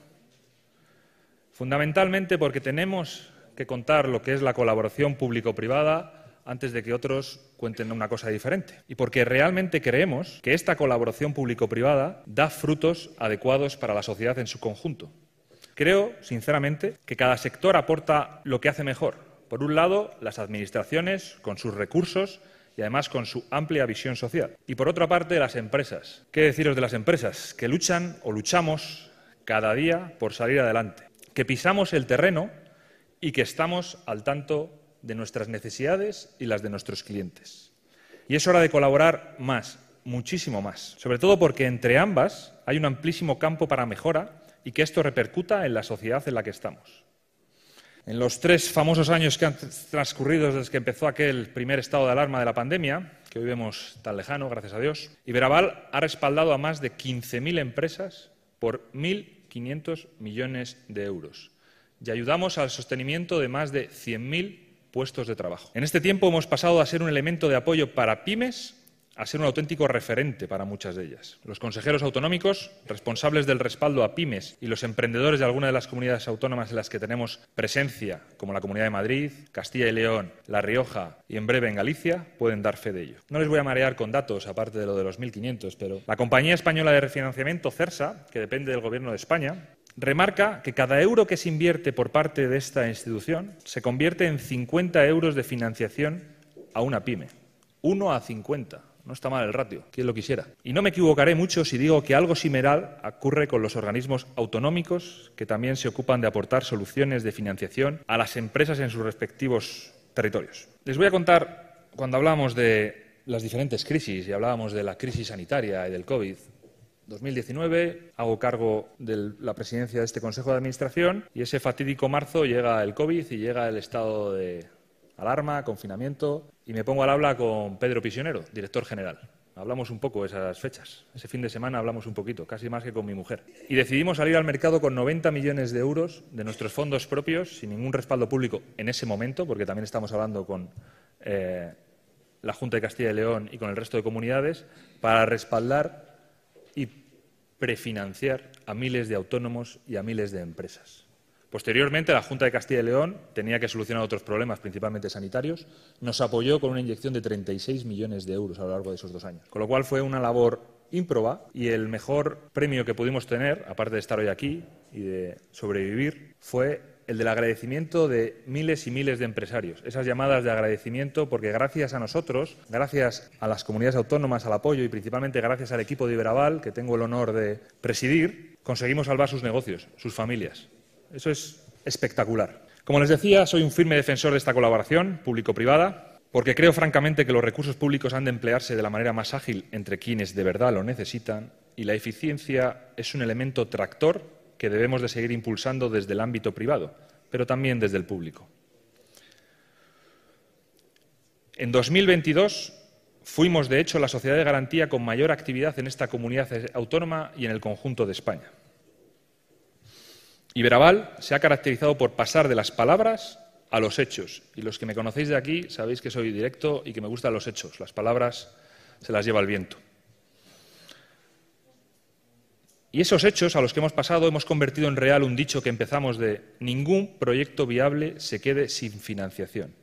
Fundamentalmente porque tenemos que contar lo que es la colaboración público-privada antes de que otros cuenten una cosa diferente. Y porque realmente creemos que esta colaboración público-privada da frutos adecuados para la sociedad en su conjunto. Creo, sinceramente, que cada sector aporta lo que hace mejor. Por un lado, las administraciones, con sus recursos, y además con su amplia visión social. Y por otra parte, las empresas. ¿Qué deciros de las empresas? Que luchan o luchamos cada día por salir adelante, que pisamos el terreno y que estamos al tanto de nuestras necesidades y las de nuestros clientes. Y es hora de colaborar más, muchísimo más, sobre todo porque entre ambas hay un amplísimo campo para mejora y que esto repercuta en la sociedad en la que estamos. En los tres famosos años que han transcurrido desde que empezó aquel primer estado de alarma de la pandemia, que hoy vemos tan lejano, gracias a Dios, Iberaval ha respaldado a más de 15.000 empresas por 1.500 millones de euros y ayudamos al sostenimiento de más de 100.000 puestos de trabajo. En este tiempo hemos pasado a ser un elemento de apoyo para pymes a ser un auténtico referente para muchas de ellas. Los consejeros autonómicos, responsables del respaldo a pymes y los emprendedores de alguna de las comunidades autónomas en las que tenemos presencia, como la Comunidad de Madrid, Castilla y León, La Rioja y en breve en Galicia, pueden dar fe de ello. No les voy a marear con datos, aparte de lo de los 1.500, pero la Compañía Española de Refinanciamiento, CERSA, que depende del Gobierno de España, remarca que cada euro que se invierte por parte de esta institución se convierte en 50 euros de financiación a una pyme. Uno a 50. No está mal el ratio, quien lo quisiera. Y no me equivocaré mucho si digo que algo similar ocurre con los organismos autonómicos que también se ocupan de aportar soluciones de financiación a las empresas en sus respectivos territorios. Les voy a contar, cuando hablamos de las diferentes crisis y hablábamos de la crisis sanitaria y del COVID, 2019 hago cargo de la presidencia de este Consejo de Administración y ese fatídico marzo llega el COVID y llega el estado de alarma, confinamiento, y me pongo al habla con Pedro Pisionero, director general. Hablamos un poco esas fechas. Ese fin de semana hablamos un poquito, casi más que con mi mujer. Y decidimos salir al mercado con 90 millones de euros de nuestros fondos propios, sin ningún respaldo público en ese momento, porque también estamos hablando con eh, la Junta de Castilla y León y con el resto de comunidades, para respaldar y prefinanciar a miles de autónomos y a miles de empresas. Posteriormente, la Junta de Castilla y León tenía que solucionar otros problemas, principalmente sanitarios. Nos apoyó con una inyección de 36 millones de euros a lo largo de esos dos años. Con lo cual fue una labor ímproba y el mejor premio que pudimos tener, aparte de estar hoy aquí y de sobrevivir, fue el del agradecimiento de miles y miles de empresarios. Esas llamadas de agradecimiento porque gracias a nosotros, gracias a las comunidades autónomas, al apoyo y principalmente gracias al equipo de Iberaval, que tengo el honor de presidir, conseguimos salvar sus negocios, sus familias. Eso es espectacular. Como les decía, soy un firme defensor de esta colaboración público-privada porque creo francamente que los recursos públicos han de emplearse de la manera más ágil entre quienes de verdad lo necesitan y la eficiencia es un elemento tractor que debemos de seguir impulsando desde el ámbito privado, pero también desde el público. En 2022 fuimos, de hecho, la sociedad de garantía con mayor actividad en esta comunidad autónoma y en el conjunto de España. Iberaval se ha caracterizado por pasar de las palabras a los hechos. Y los que me conocéis de aquí sabéis que soy directo y que me gustan los hechos. Las palabras se las lleva el viento. Y esos hechos a los que hemos pasado hemos convertido en real un dicho que empezamos de ningún proyecto viable se quede sin financiación.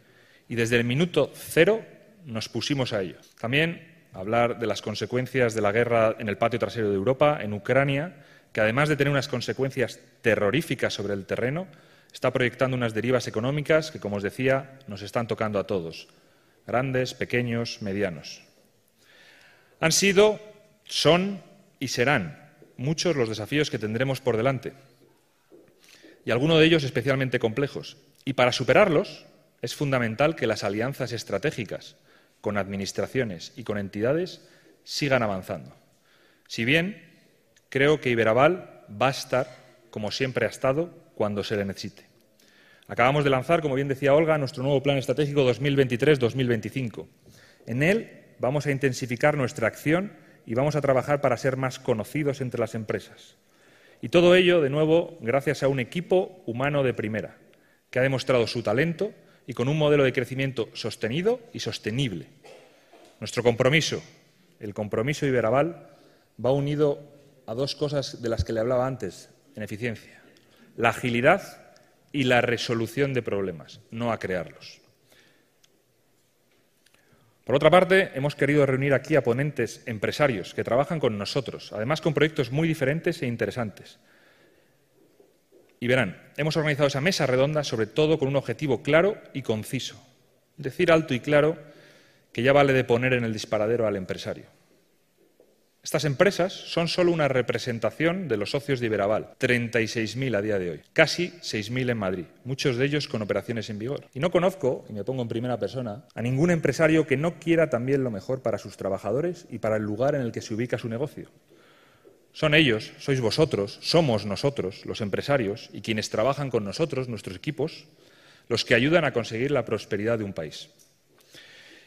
Y desde el minuto cero nos pusimos a ello. También hablar de las consecuencias de la guerra en el patio trasero de Europa, en Ucrania, que además de tener unas consecuencias terroríficas sobre el terreno, está proyectando unas derivas económicas que, como os decía, nos están tocando a todos, grandes, pequeños, medianos. Han sido, son y serán muchos los desafíos que tendremos por delante, y algunos de ellos especialmente complejos. Y para superarlos es fundamental que las alianzas estratégicas con administraciones y con entidades sigan avanzando. Si bien creo que Iberaval va a estar, como siempre ha estado, cuando se le necesite. Acabamos de lanzar, como bien decía Olga, nuestro nuevo Plan Estratégico 2023-2025. En él vamos a intensificar nuestra acción y vamos a trabajar para ser más conocidos entre las empresas. Y todo ello, de nuevo, gracias a un equipo humano de primera, que ha demostrado su talento y con un modelo de crecimiento sostenido y sostenible. Nuestro compromiso, el compromiso Iberaval, va unido a dos cosas de las que le hablaba antes en eficiencia la agilidad y la resolución de problemas, no a crearlos. Por otra parte, hemos querido reunir aquí a ponentes empresarios que trabajan con nosotros, además con proyectos muy diferentes e interesantes. Y verán, hemos organizado esa mesa redonda sobre todo con un objetivo claro y conciso. Decir alto y claro que ya vale de poner en el disparadero al empresario. Estas empresas son solo una representación de los socios de Iberaval, 36.000 a día de hoy, casi 6.000 en Madrid, muchos de ellos con operaciones en vigor. Y no conozco, y me pongo en primera persona, a ningún empresario que no quiera también lo mejor para sus trabajadores y para el lugar en el que se ubica su negocio. Son ellos, sois vosotros, somos nosotros, los empresarios, y quienes trabajan con nosotros, nuestros equipos, los que ayudan a conseguir la prosperidad de un país.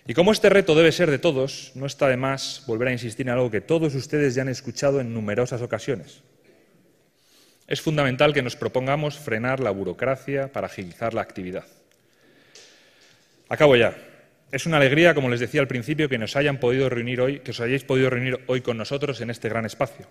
Y como este reto debe ser de todos, no está de más volver a insistir en algo que todos ustedes ya han escuchado en numerosas ocasiones. Es fundamental que nos propongamos frenar la burocracia para agilizar la actividad. Acabo ya. Es una alegría, como les decía al principio, que nos hayan podido reunir hoy, que os hayáis podido reunir hoy con nosotros en este gran espacio.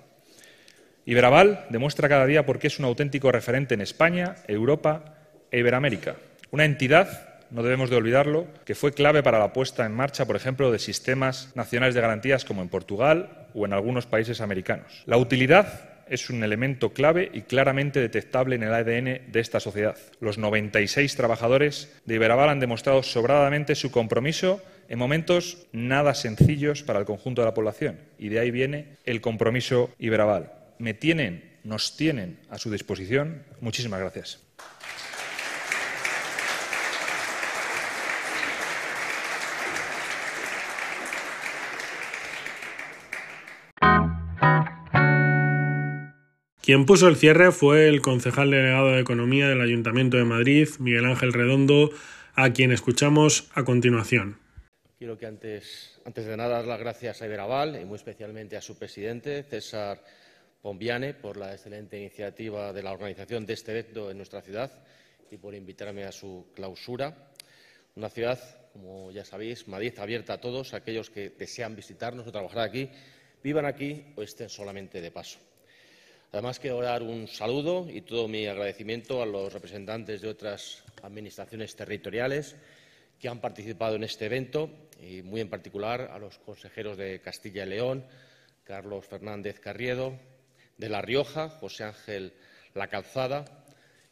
Iberaval demuestra cada día por qué es un auténtico referente en España, Europa e Iberoamérica. Una entidad no debemos de olvidarlo, que fue clave para la puesta en marcha, por ejemplo, de sistemas nacionales de garantías como en Portugal o en algunos países americanos. La utilidad es un elemento clave y claramente detectable en el ADN de esta sociedad. Los 96 trabajadores de Iberaval han demostrado sobradamente su compromiso en momentos nada sencillos para el conjunto de la población y de ahí viene el compromiso Iberaval. Me tienen, nos tienen a su disposición. Muchísimas gracias. Quien puso el cierre fue el concejal delegado de Economía del Ayuntamiento de Madrid, Miguel Ángel Redondo, a quien escuchamos a continuación. Quiero que antes, antes de nada dar las gracias a Iberaval y muy especialmente a su presidente, César Pombiane, por la excelente iniciativa de la organización de este evento en nuestra ciudad y por invitarme a su clausura. Una ciudad, como ya sabéis, Madrid abierta a todos aquellos que desean visitarnos o trabajar aquí, vivan aquí o estén solamente de paso. Además, quiero dar un saludo y todo mi agradecimiento a los representantes de otras administraciones territoriales que han participado en este evento y, muy en particular, a los consejeros de Castilla y León, Carlos Fernández Carriedo, de La Rioja, José Ángel La Calzada,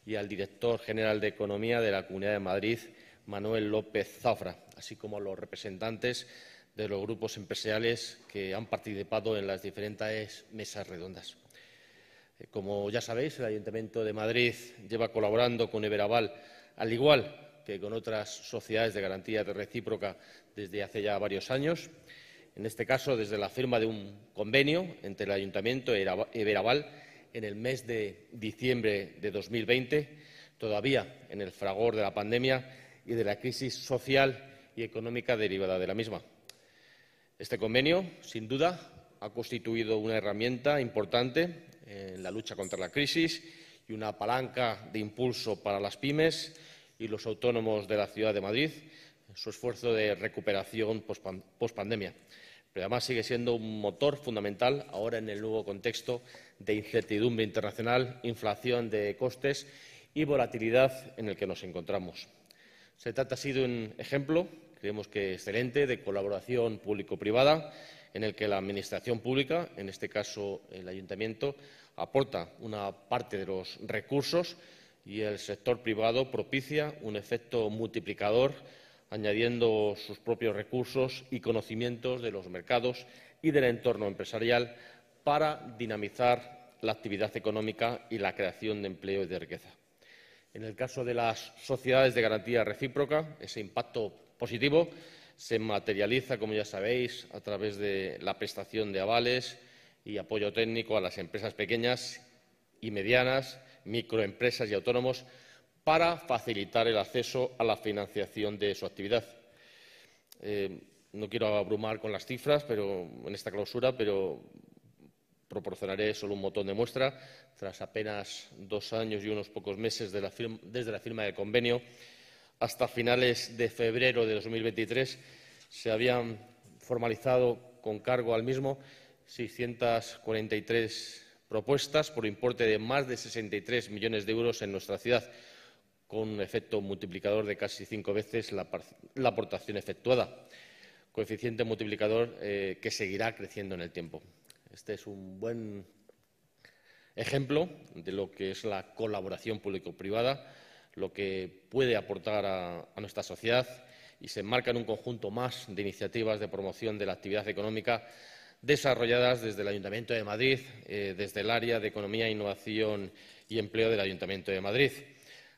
y al director general de Economía de la Comunidad de Madrid, Manuel López Zafra, así como a los representantes de los grupos empresariales que han participado en las diferentes mesas redondas. Como ya sabéis, el Ayuntamiento de Madrid lleva colaborando con Iberaval, al igual que con otras sociedades de garantía recíproca desde hace ya varios años. En este caso, desde la firma de un convenio entre el Ayuntamiento y Iberaval en el mes de diciembre de 2020, todavía en el fragor de la pandemia y de la crisis social y económica derivada de la misma. Este convenio, sin duda, ha constituido una herramienta importante en la lucha contra la crisis y una palanca de impulso para las pymes y los autónomos de la ciudad de Madrid en su esfuerzo de recuperación post-pandemia. Pero además sigue siendo un motor fundamental ahora en el nuevo contexto de incertidumbre internacional, inflación de costes y volatilidad en el que nos encontramos. Se trata así de un ejemplo, creemos que excelente, de colaboración público-privada en el que la Administración pública, en este caso el Ayuntamiento, aporta una parte de los recursos y el sector privado propicia un efecto multiplicador añadiendo sus propios recursos y conocimientos de los mercados y del entorno empresarial para dinamizar la actividad económica y la creación de empleo y de riqueza. En el caso de las sociedades de garantía recíproca, ese impacto positivo se materializa, como ya sabéis, a través de la prestación de avales y apoyo técnico a las empresas pequeñas y medianas, microempresas y autónomos para facilitar el acceso a la financiación de su actividad. Eh, no quiero abrumar con las cifras pero, en esta clausura, pero proporcionaré solo un botón de muestra. Tras apenas dos años y unos pocos meses desde la firma del convenio, hasta finales de febrero de 2023 se habían formalizado con cargo al mismo 643 propuestas por importe de más de 63 millones de euros en nuestra ciudad, con un efecto multiplicador de casi cinco veces la, aportación efectuada, coeficiente multiplicador eh, que seguirá creciendo en el tiempo. Este es un buen ejemplo de lo que es la colaboración público-privada, lo que puede aportar a, nuestra sociedad y se enmarca en un conjunto más de iniciativas de promoción de la actividad económica desarrolladas desde el Ayuntamiento de Madrid, eh, desde el área de Economía, Innovación y Empleo del Ayuntamiento de Madrid.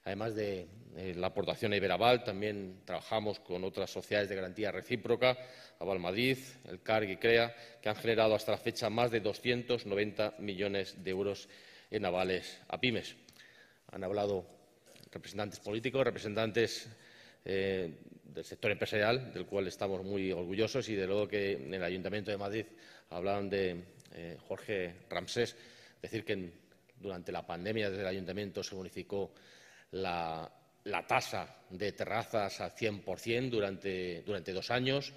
Además de eh, la aportación a Iberaval, también trabajamos con otras sociedades de garantía recíproca, Aval Madrid, el CARG y CREA, que han generado hasta la fecha más de 290 millones de euros en avales a pymes. Han hablado representantes políticos, representantes eh, del sector empresarial, del cual estamos muy orgullosos y de luego que en el Ayuntamiento de Madrid hablaban de eh, Jorge Ramsés, decir que durante la pandemia desde el Ayuntamiento se bonificó la, tasa de terrazas al 100% durante, durante dos años,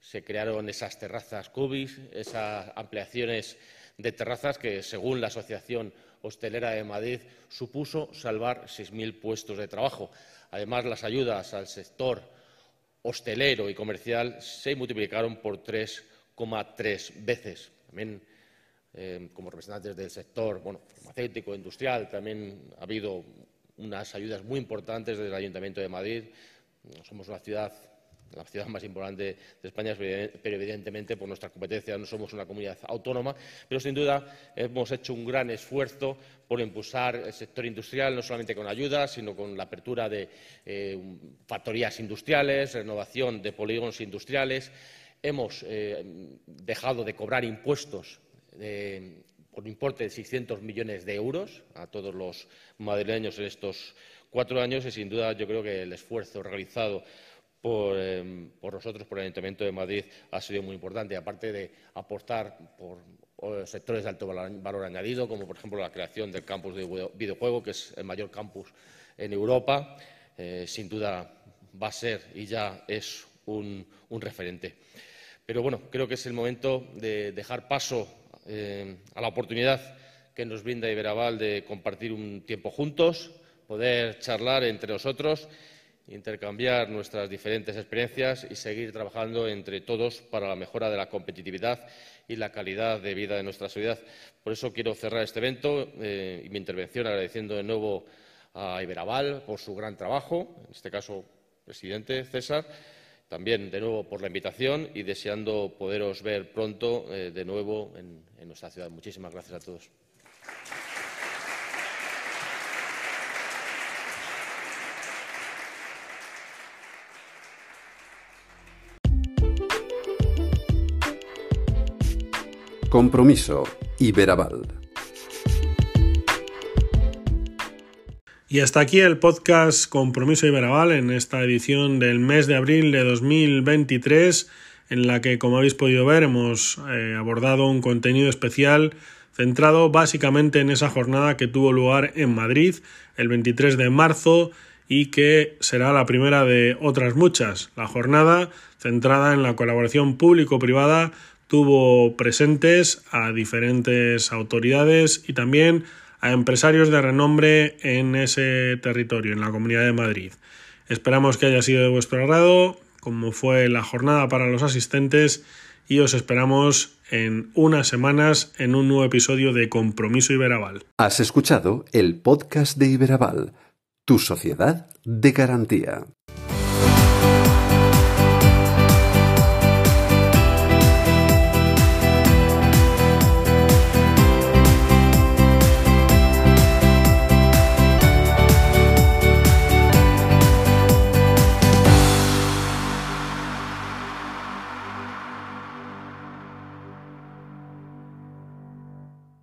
se crearon esas terrazas CUBIS, esas ampliaciones de terrazas que, según la Asociación Hostelera de Madrid, supuso salvar 6.000 puestos de trabajo. Además, las ayudas al sector hostelero y comercial se multiplicaron por 3,3 veces. También, eh, como representantes del sector bueno, farmacéutico, industrial, también ha habido unas ayudas muy importantes desde el Ayuntamiento de Madrid. Somos una ciudad la ciudad más importante de España, pero evidentemente por nuestra competencia no somos una comunidad autónoma, pero sin duda hemos hecho un gran esfuerzo por impulsar el sector industrial, no solamente con ayudas, sino con la apertura de eh, factorías industriales, renovación de polígonos industriales. Hemos eh, dejado de cobrar impuestos eh, por importe de 600 millones de euros a todos los madrileños en estos cuatro años y, sin duda, yo creo que el esfuerzo realizado Em, por, nosotros, por el Ayuntamiento de Madrid, ha sido muy importante. Aparte de apostar por sectores de alto valor, añadido, como por ejemplo la creación del campus de videojuego, que es el mayor campus en Europa, eh, sin duda va a ser y ya es un, referente. Pero bueno, creo que es el momento de dejar paso eh, a la oportunidad que nos brinda Iberaval de compartir un tiempo juntos, poder charlar entre nosotros intercambiar nuestras diferentes experiencias y seguir trabajando entre todos para la mejora de la competitividad y la calidad de vida de nuestra sociedad. Por eso quiero cerrar este evento eh, y mi intervención agradeciendo de nuevo a Iberaval por su gran trabajo, en este caso, presidente César, también de nuevo por la invitación y deseando poderos ver pronto eh, de nuevo en nuestra ciudad. Muchísimas gracias a todos. Compromiso. Iberaval. Y hasta aquí el podcast Compromiso Iberaval en esta edición del mes de abril de 2023, en la que, como habéis podido ver, hemos eh, abordado un contenido especial centrado básicamente en esa jornada que tuvo lugar en Madrid el 23 de marzo y que será la primera de otras muchas. La jornada centrada en la colaboración público-privada tuvo presentes a diferentes autoridades y también a empresarios de renombre en ese territorio, en la Comunidad de Madrid. Esperamos que haya sido de vuestro agrado, como fue la jornada para los asistentes, y os esperamos en unas semanas en un nuevo episodio de Compromiso Iberaval. Has escuchado el podcast de Iberaval, tu sociedad de garantía.